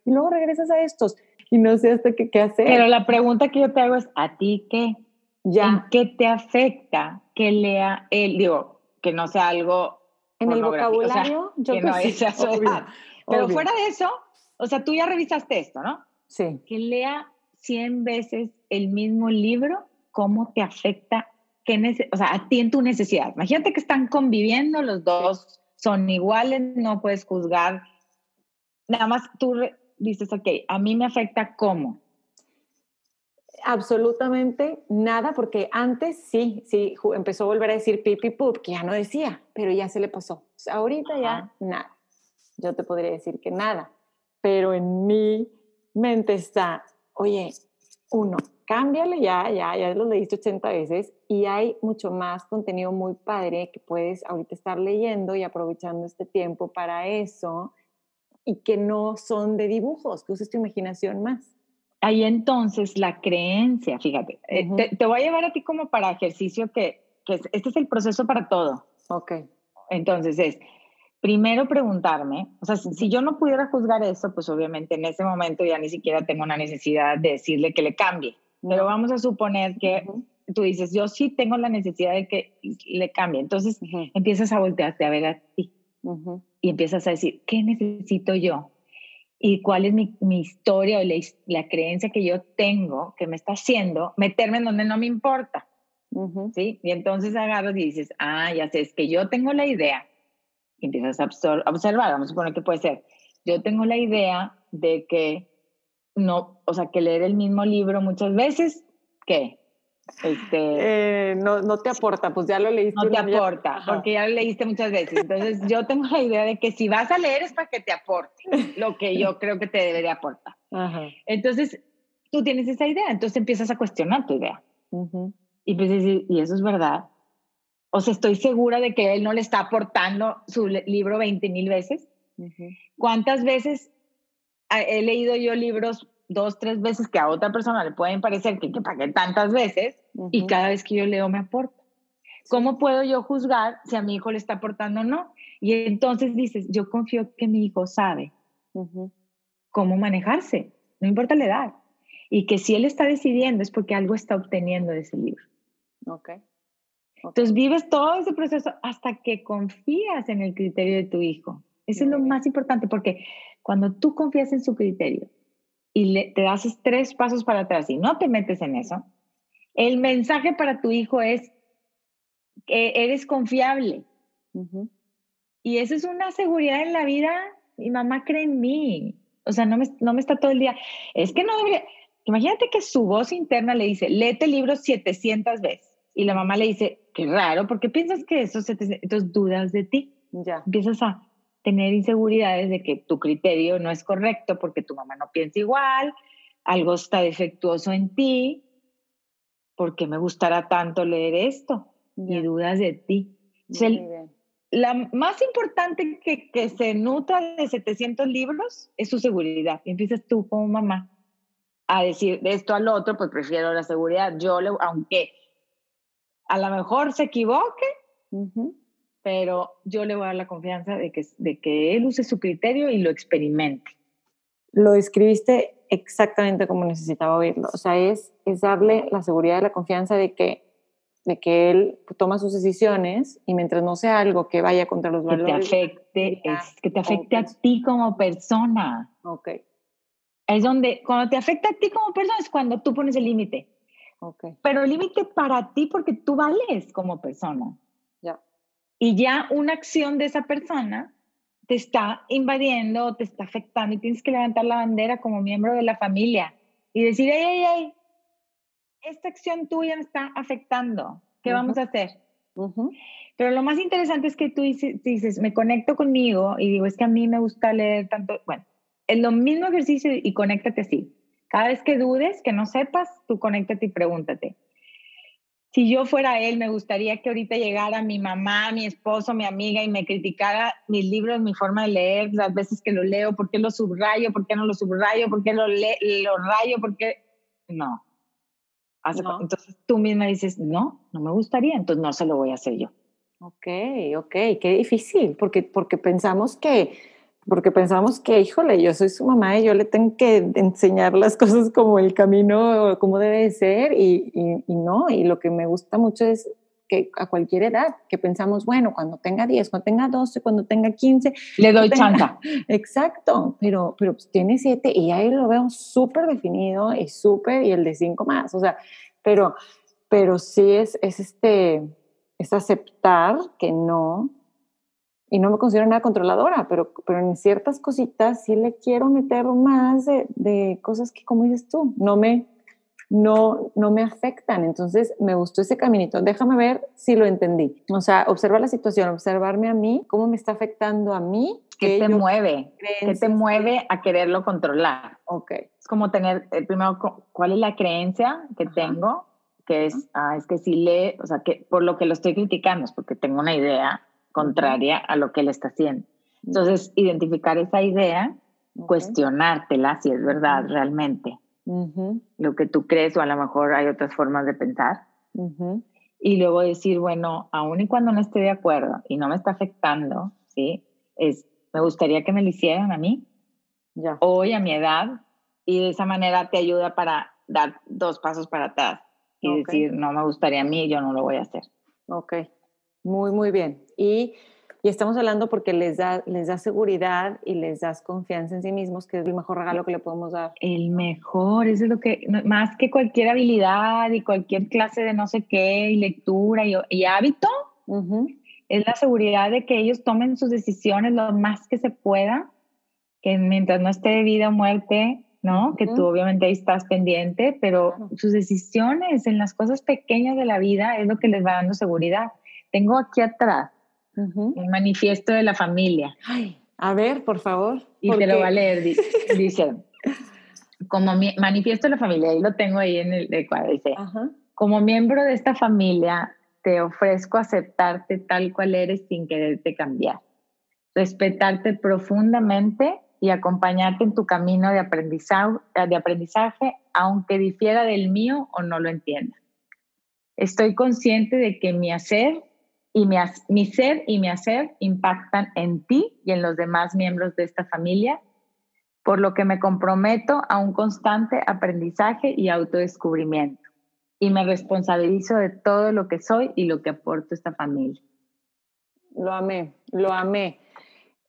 y luego regresas a estos y no sé hasta qué, qué hacer. Pero la pregunta que yo te hago es, ¿a ti qué? ¿En qué te afecta que lea él? Digo, que no sea algo. En el vocabulario, yo que no sea Pero fuera de eso, o sea, tú ya revisaste esto, ¿no? Sí. Que lea 100 veces el mismo libro, ¿cómo te afecta? Qué o sea, a ti en tu necesidad. Imagínate que están conviviendo, los dos son iguales, no puedes juzgar. Nada más tú dices, ok, a mí me afecta cómo? Absolutamente nada, porque antes sí, sí, empezó a volver a decir pipi pup, que ya no decía, pero ya se le pasó. ahorita ya nada. Yo te podría decir que nada, pero en mi mente está, oye, uno, cámbiale ya, ya, ya lo leíste 80 veces y hay mucho más contenido muy padre que puedes ahorita estar leyendo y aprovechando este tiempo para eso y que no son de dibujos, que uses tu imaginación más. Ahí entonces la creencia, fíjate, eh, te, voy a llevar a ti como para ejercicio que, que este es el proceso para todo. Ok. Entonces es, primero preguntarme, o sea, si, yo no pudiera juzgar eso, pues obviamente en ese momento ya ni siquiera tengo una necesidad de decirle que le cambie. Pero vamos a suponer que tú dices, yo sí tengo la necesidad de que le cambie. Entonces empiezas a voltearte a ver a ti y empiezas a decir, ¿qué necesito yo? Y cuál es mi, mi historia o la, la, creencia que yo tengo que me está haciendo meterme en donde no me importa. ¿Sí? Y entonces agarras y dices, ah, ya sé, es que yo tengo la idea. Y empiezas a observar, vamos a suponer que puede ser, yo tengo la idea de que no, o sea, que leer el mismo libro muchas veces, ¿qué? Este, eh, no, no te aporta, pues ya lo leíste. No te aporta, porque ya lo leíste muchas veces. Entonces yo tengo la idea de que si vas a leer es para que te aporte lo que yo creo que te debería aportar. Entonces tú tienes esa idea, entonces empiezas a cuestionar tu idea. Y pues ¿y eso es verdad? O sea, estoy segura de que él no le está aportando su libro 20 mil veces. ¿Cuántas veces he leído yo libros dos, tres veces que a otra persona le pueden parecer que, que pagué tantas veces y cada vez que yo leo me aporta. ¿Cómo puedo yo juzgar si a mi hijo le está aportando o no? Y entonces dices, yo confío que mi hijo sabe cómo manejarse, no importa la edad. Y que si él está decidiendo es porque algo está obteniendo de ese libro. Okay. Entonces vives todo ese proceso hasta que confías en el criterio de tu hijo. Eso es lo más importante porque cuando tú confías en su criterio, y te das tres pasos para atrás y no te metes en eso, el mensaje para tu hijo es que eres confiable. Y eso es una seguridad en la vida. Mi mamá cree en mí. O sea, no me, no me está todo el día. Es que no debería. Imagínate que su voz interna le dice, léete el libro 700 veces. Y la mamá le dice, qué raro, porque piensas que eso 700? Entonces dudas de ti. Ya. Empiezas a, tener inseguridades de que tu criterio no es correcto porque tu mamá no piensa igual, algo está defectuoso en ti, porque me gustará tanto leer esto? Y dudas de ti. la más importante que, que, se nutra de 700 libros es su seguridad. Y empiezas tú como mamá a decir de esto al otro, pues prefiero la seguridad. Yo, le, aunque a lo mejor se equivoque, pero yo le voy a dar la confianza de que, de que él use su criterio y lo experimente. Lo escribiste exactamente como necesitaba oírlo. O sea, es, es darle la seguridad y la confianza de que, de que él toma sus decisiones y mientras no sea algo que vaya contra los valores. Que te afecte, es, que te afecte a ti como persona. Ok. Es donde, cuando te afecta a ti como persona, es cuando tú pones el límite. Okay. Pero el límite para ti porque tú vales como persona. Y ya una acción de esa persona te está invadiendo, te está afectando y tienes que levantar la bandera como miembro de la familia y decir, hey, hey, hey, esta acción tuya me está afectando, ¿qué vamos a hacer? Pero lo más interesante es que tú dices, dices, me conecto conmigo y digo, es que a mí me gusta leer tanto, bueno, es lo mismo ejercicio y conéctate así. Cada vez que dudes, que no sepas, tú conéctate y pregúntate si yo fuera él, me gustaría que ahorita llegara mi mamá, mi esposo, mi amiga y me criticara mis libros, mi forma de leer, las veces que lo leo, por qué lo subrayo, por qué no lo subrayo, por qué lo, lo rayo, por qué... No. Entonces tú misma dices, no, no me gustaría, entonces no se lo voy a hacer yo. Ok, ok, qué difícil, porque, porque pensamos que porque pensamos que, híjole, yo soy su mamá y yo le tengo que enseñar las cosas como el camino, como debe ser, y, y, no, y lo que me gusta mucho es que a cualquier edad, que pensamos, bueno, cuando tenga 10, cuando tenga 12, cuando tenga 15. Le doy chanta. Exacto, pero, pero pues tiene 7 y ahí lo veo súper definido y súper, y el de 5 más, o sea, pero, pero sí es, es este, es aceptar que no, y no me considero nada controladora, pero, pero en ciertas cositas sí le quiero meter más de, de cosas que, como dices tú, no me, no, no me afectan. Entonces me gustó ese caminito. Déjame ver si lo entendí. O sea, observar la situación, observarme a mí, cómo me está afectando a mí. ¿Qué te mueve? ¿Qué te mueve a quererlo controlar? Ok. Es como tener, eh, primero, ¿cuál es la creencia que tengo? Que es, ah, es que si le, o sea, que por lo que lo estoy criticando es porque tengo una idea contraria a lo que él está haciendo. Entonces, identificar esa idea, cuestionártela si es verdad realmente lo que tú crees o a lo mejor hay otras formas de pensar. Y luego decir, bueno, aun y cuando no esté de acuerdo y no me está afectando, ¿sí? Es, me gustaría que me lo hicieran a mí, ya. hoy a mi edad, y de esa manera te ayuda para dar dos pasos para atrás y decir, no me gustaría a mí, yo no lo voy a hacer. Ok, muy, muy bien. Y y estamos hablando porque les da, les da seguridad y les das confianza en sí mismos, que es el mejor regalo que le podemos dar. El mejor, eso es lo que, más que cualquier habilidad y cualquier clase de no sé qué, y lectura y, hábito, es la seguridad de que ellos tomen sus decisiones lo más que se pueda, que mientras no esté de vida o muerte, ¿no? Que tú obviamente ahí estás pendiente, pero sus decisiones en las cosas pequeñas de la vida es lo que les va dando seguridad. Tengo aquí atrás un manifiesto de la familia. Ay, a ver, por favor. Y te lo va a leer, dice, como manifiesto de la familia, ahí lo tengo ahí en el, cuadro, dice, como miembro de esta familia, te ofrezco aceptarte tal cual eres sin quererte cambiar, respetarte profundamente y acompañarte en tu camino de aprendizaje, de aprendizaje, aunque difiera del mío o no lo entienda. Estoy consciente de que mi hacer y mi, ser y mi hacer impactan en ti y en los demás miembros de esta familia, por lo que me comprometo a un constante aprendizaje y autodescubrimiento y me responsabilizo de todo lo que soy y lo que aporto a esta familia. Lo amé, lo amé.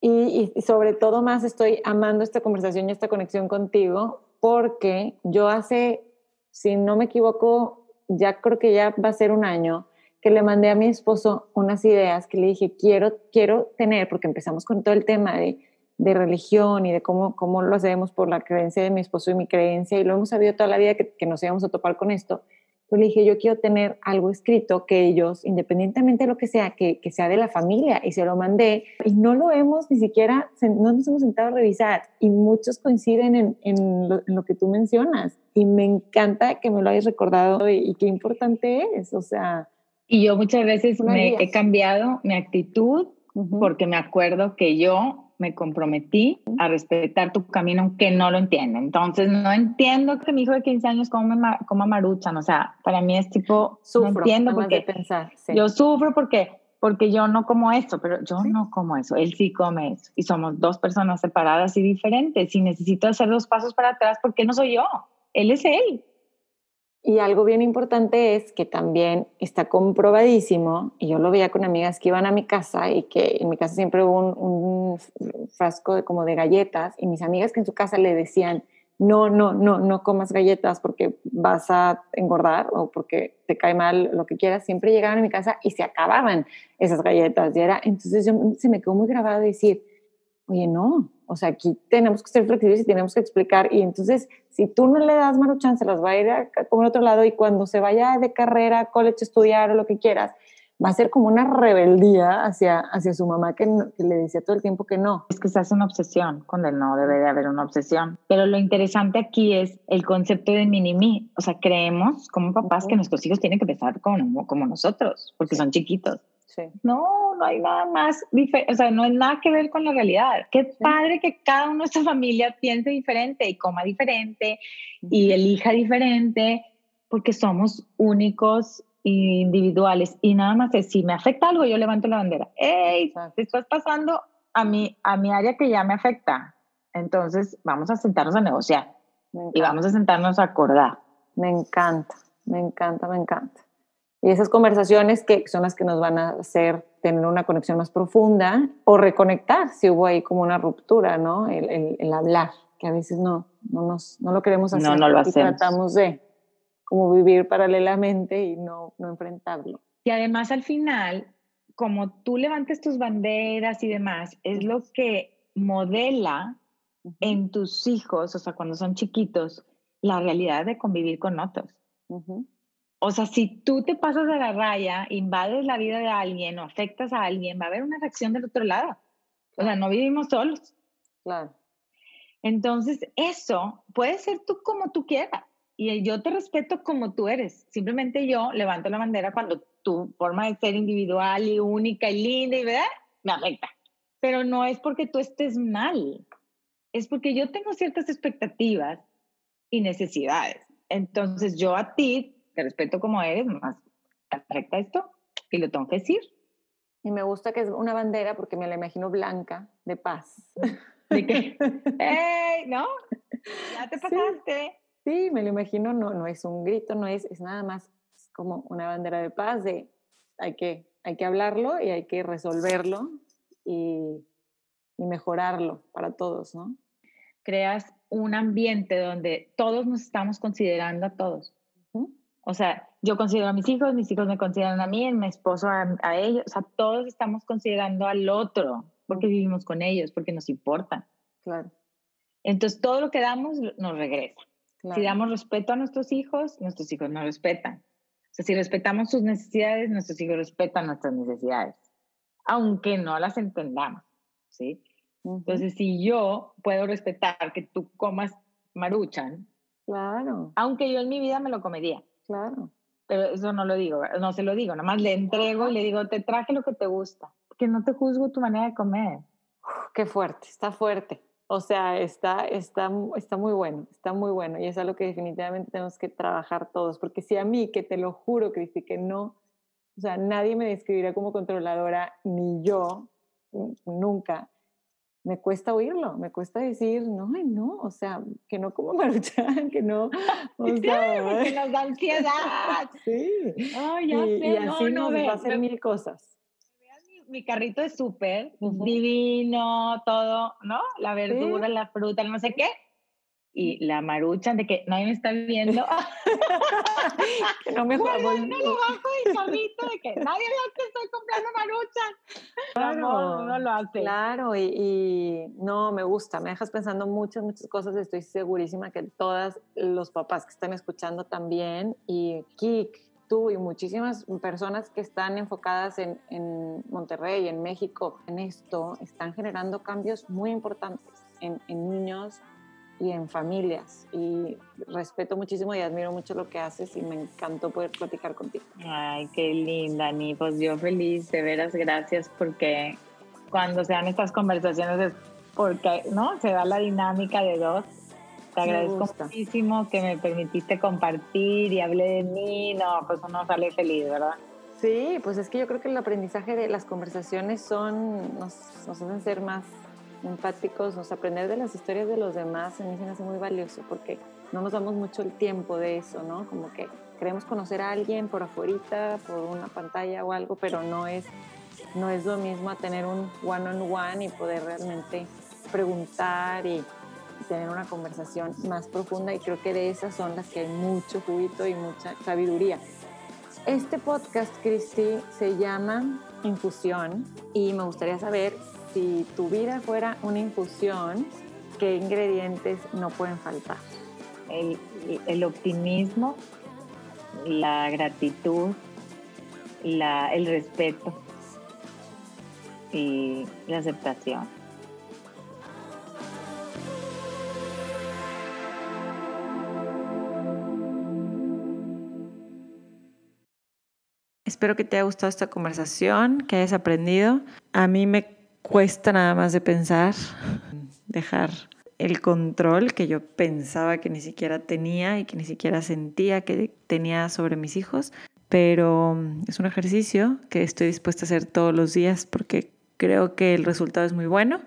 Y, y, sobre todo más estoy amando esta conversación y esta conexión contigo porque yo hace, si no me equivoco, ya creo que ya va a ser un año, que le mandé a mi esposo unas ideas que le dije, quiero, quiero tener, porque empezamos con todo el tema de, de religión y de cómo, cómo lo hacemos por la creencia de mi esposo y mi creencia, y lo hemos sabido toda la vida que, que nos íbamos a topar con esto. Pues le dije, yo quiero tener algo escrito que ellos, independientemente de lo que sea, que, que, sea de la familia, y se lo mandé, y no lo hemos ni siquiera, no nos hemos sentado a revisar, y muchos coinciden en, en, lo, en lo, que tú mencionas, y me encanta que me lo hayas recordado, y, y qué importante es, o sea, y yo muchas veces me he cambiado mi actitud porque me acuerdo que yo me comprometí a respetar tu camino aunque no lo entienda. Entonces, no entiendo que mi hijo de 15 años coma, coma maruchan. O sea, para mí es tipo, sufro, no entiendo porque pensar, yo sufro porque porque yo no como eso, pero yo no como eso, él sí come eso. Y somos dos personas separadas y diferentes. Y necesito hacer dos pasos para atrás porque no soy yo, él es él. Y algo bien importante es que también está comprobadísimo, y yo lo veía con amigas que iban a mi casa y que en mi casa siempre hubo un, frasco de, como de galletas y mis amigas que en su casa le decían, no, no, no, no comas galletas porque vas a engordar o porque te cae mal lo que quieras, siempre llegaban a mi casa y se acababan esas galletas. Y era, entonces yo, se me quedó muy grabado decir, oye, no, o sea, aquí tenemos que ser flexibles y tenemos que explicar. Y entonces, si tú no le das maruchan, se las va a ir a comer otro lado y cuando se vaya de carrera, college, estudiar o lo que quieras, va a ser como una rebeldía hacia, hacia su mamá que, le decía todo el tiempo que no. Es que se hace una obsesión cuando no debe de haber una obsesión. Pero lo interesante aquí es el concepto de mini-mí. O sea, creemos como papás que nuestros hijos tienen que pensar como, como nosotros, porque son chiquitos. No, no hay nada más, o sea, no hay nada que ver con la realidad. Qué padre que cada uno de nuestra familia piense diferente y coma diferente y elija diferente, porque somos únicos e individuales. Y nada más es, si me afecta algo, yo levanto la bandera. ¡Ey! Te estás pasando a mi, a mi área que ya me afecta. Entonces, vamos a sentarnos a negociar y vamos a sentarnos a acordar. Me encanta, me encanta, me encanta. Y esas conversaciones que son las que nos van a hacer tener una conexión más profunda o reconectar si hubo ahí como una ruptura, ¿no? El, el, hablar, que a veces no, no, nos, no lo queremos hacer. No, no lo hacemos. tratamos de como vivir paralelamente y no, no enfrentarlo. Y además al final, como tú levantes tus banderas y demás, es lo que modela en tus hijos, o sea, cuando son chiquitos, la realidad de convivir con otros. O sea, si tú te pasas de la raya, invades la vida de alguien o afectas a alguien, va a haber una reacción del otro lado. O sea, no vivimos solos. Claro. Entonces, eso puede ser tú como tú quieras. Y yo te respeto como tú eres. Simplemente yo levanto la bandera cuando tu forma de ser individual y única y linda y verdad me afecta. Pero no es porque tú estés mal. Es porque yo tengo ciertas expectativas y necesidades. Entonces, yo a ti te respeto como eres, más afecta esto y lo tengo que decir. Y me gusta que es una bandera porque me la imagino blanca, de paz. De que, ¡hey! ¿No? Ya te pasaste. Sí, me lo imagino, no, no es un grito, no es, es nada más como una bandera de paz de hay que, hay que hablarlo y hay que resolverlo y, y mejorarlo para todos, ¿no? Creas un ambiente donde todos nos estamos considerando a todos. O sea, yo considero a mis hijos, mis hijos me consideran a mí, mi esposo a, a, ellos, o sea, todos estamos considerando al otro porque vivimos con ellos, porque nos importan. Claro. Entonces, todo lo que damos nos regresa. Si damos respeto a nuestros hijos, nuestros hijos nos respetan. O sea, si respetamos sus necesidades, nuestros hijos respetan nuestras necesidades, aunque no las entendamos, ¿sí? Entonces, si yo puedo respetar que tú comas maruchan, claro. aunque yo en mi vida me lo comería. Claro. Pero eso no lo digo, no se lo digo, nada más le entrego y le digo, te traje lo que te gusta, que no te juzgo tu manera de comer. qué fuerte, está fuerte. O sea, está, está, está muy bueno, está muy bueno. Y es algo que definitivamente tenemos que trabajar todos. Porque si a mí, que te lo juro, Cristi, que no, o sea, nadie me describirá como controladora, ni yo, nunca, me cuesta oírlo, me cuesta decir, no, ay, no, o sea, que no como maruchan, que no, o sea, que nos da ansiedad. Sí. Ay, ya y, sé, y así no, no, nos ve, va a hacer mil cosas. Mi carrito es súper divino, todo, ¿no? La verdura, Sí. la fruta, no sé qué. Y la maruchan de que nadie me está viendo. que no me voy- uno lo bajo del carrito de que nadie vea que estoy comprando maruchan. Claro, uno lo hace. Claro, y, y no, me gusta, me dejas pensando muchas, muchas cosas. Estoy segurísima que todas los papás que están escuchando también, y Kik, tú y muchísimas personas que están enfocadas en, en Monterrey, en México, en esto, están generando cambios muy importantes en, en niños y en familias. Y respeto muchísimo y admiro mucho lo que haces y me encantó poder platicar contigo. Ay, qué linda, Ni. Pues yo feliz, de veras, gracias, porque cuando se dan estas conversaciones es porque, ¿no? Se da la dinámica de dos. Te agradezco muchísimo que me permitiste compartir y hablé de mí. No, pues uno sale feliz, ¿verdad? Sí, pues es que yo creo que el aprendizaje de las conversaciones son, nos, nos hacen ser más empáticos, nos aprender de las historias de los demás, se me hace muy valioso porque no nos damos mucho el tiempo de eso, ¿no? Como que queremos conocer a alguien por afuera, por una pantalla o algo, pero no es, no es lo mismo a tener un one-on-one y poder realmente preguntar y, y tener una conversación más profunda y creo que de esas son las que hay mucho juguito y mucha sabiduría. Este podcast, Cristi, se llama Infusión y me gustaría saber si tu vida fuera una infusión, ¿qué ingredientes no pueden faltar? El, el optimismo, la gratitud, la, el respeto y la aceptación. Espero que te haya gustado esta conversación, que hayas aprendido. A mí me cuesta nada más de pensar, dejar el control que yo pensaba que ni siquiera tenía y que ni siquiera sentía que tenía sobre mis hijos. Pero mm, es un ejercicio que estoy dispuesta a hacer todos los días porque creo que el resultado es muy bueno.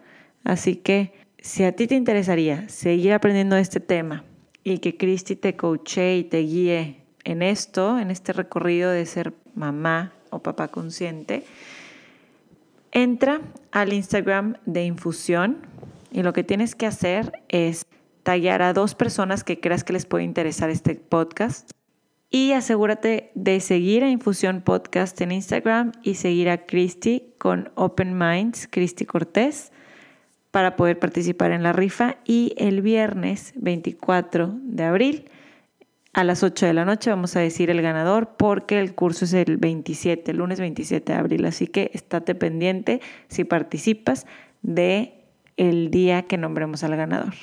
Así que si a ti te interesaría seguir aprendiendo este tema y que Cristi te coache y te guíe en esto, en este recorrido de ser mamá o papá consciente, entra al Instagram de Infusión y lo que tienes que hacer es tallar a dos personas que creas que les puede interesar este podcast Y asegúrate de seguir a Infusión Podcast en Instagram y seguir a Christy con Open Minds, Christy Cortés, para poder participar en la rifa. Y el viernes 24 de abril a las 8 de la noche vamos a decir el ganador porque el curso es el 27, el lunes 27 de abril. Así que estate pendiente si participas de el día que nombremos al ganador.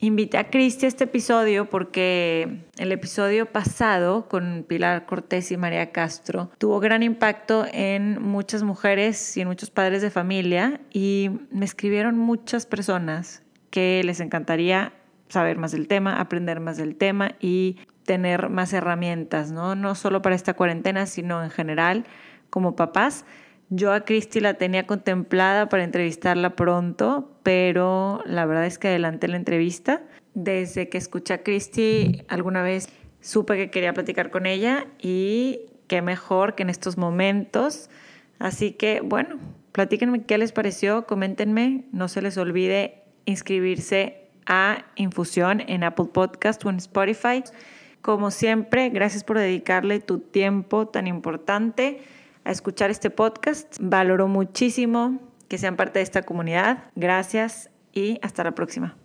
Invité a Cristi a este episodio porque el episodio pasado con Pilar Cortés y María Castro tuvo gran impacto en muchas mujeres y en muchos padres de familia y me escribieron muchas personas que les encantaría saber más del tema, aprender más del tema y tener más herramientas, ¿no? No solo para esta cuarentena, sino en general como papás. Yo a Cristi la tenía contemplada para entrevistarla pronto, pero la verdad es que adelanté la entrevista. Desde que escuché a Cristi alguna vez supe que quería platicar con ella y qué mejor que en estos momentos. Así que bueno, platíquenme qué les pareció, coméntenme, no se les olvide inscribirse a Infusión en Apple Podcast o en Spotify. Como siempre, gracias por dedicarle tu tiempo tan importante a escuchar este podcast. Valoro muchísimo que sean parte de esta comunidad. Gracias y hasta la próxima.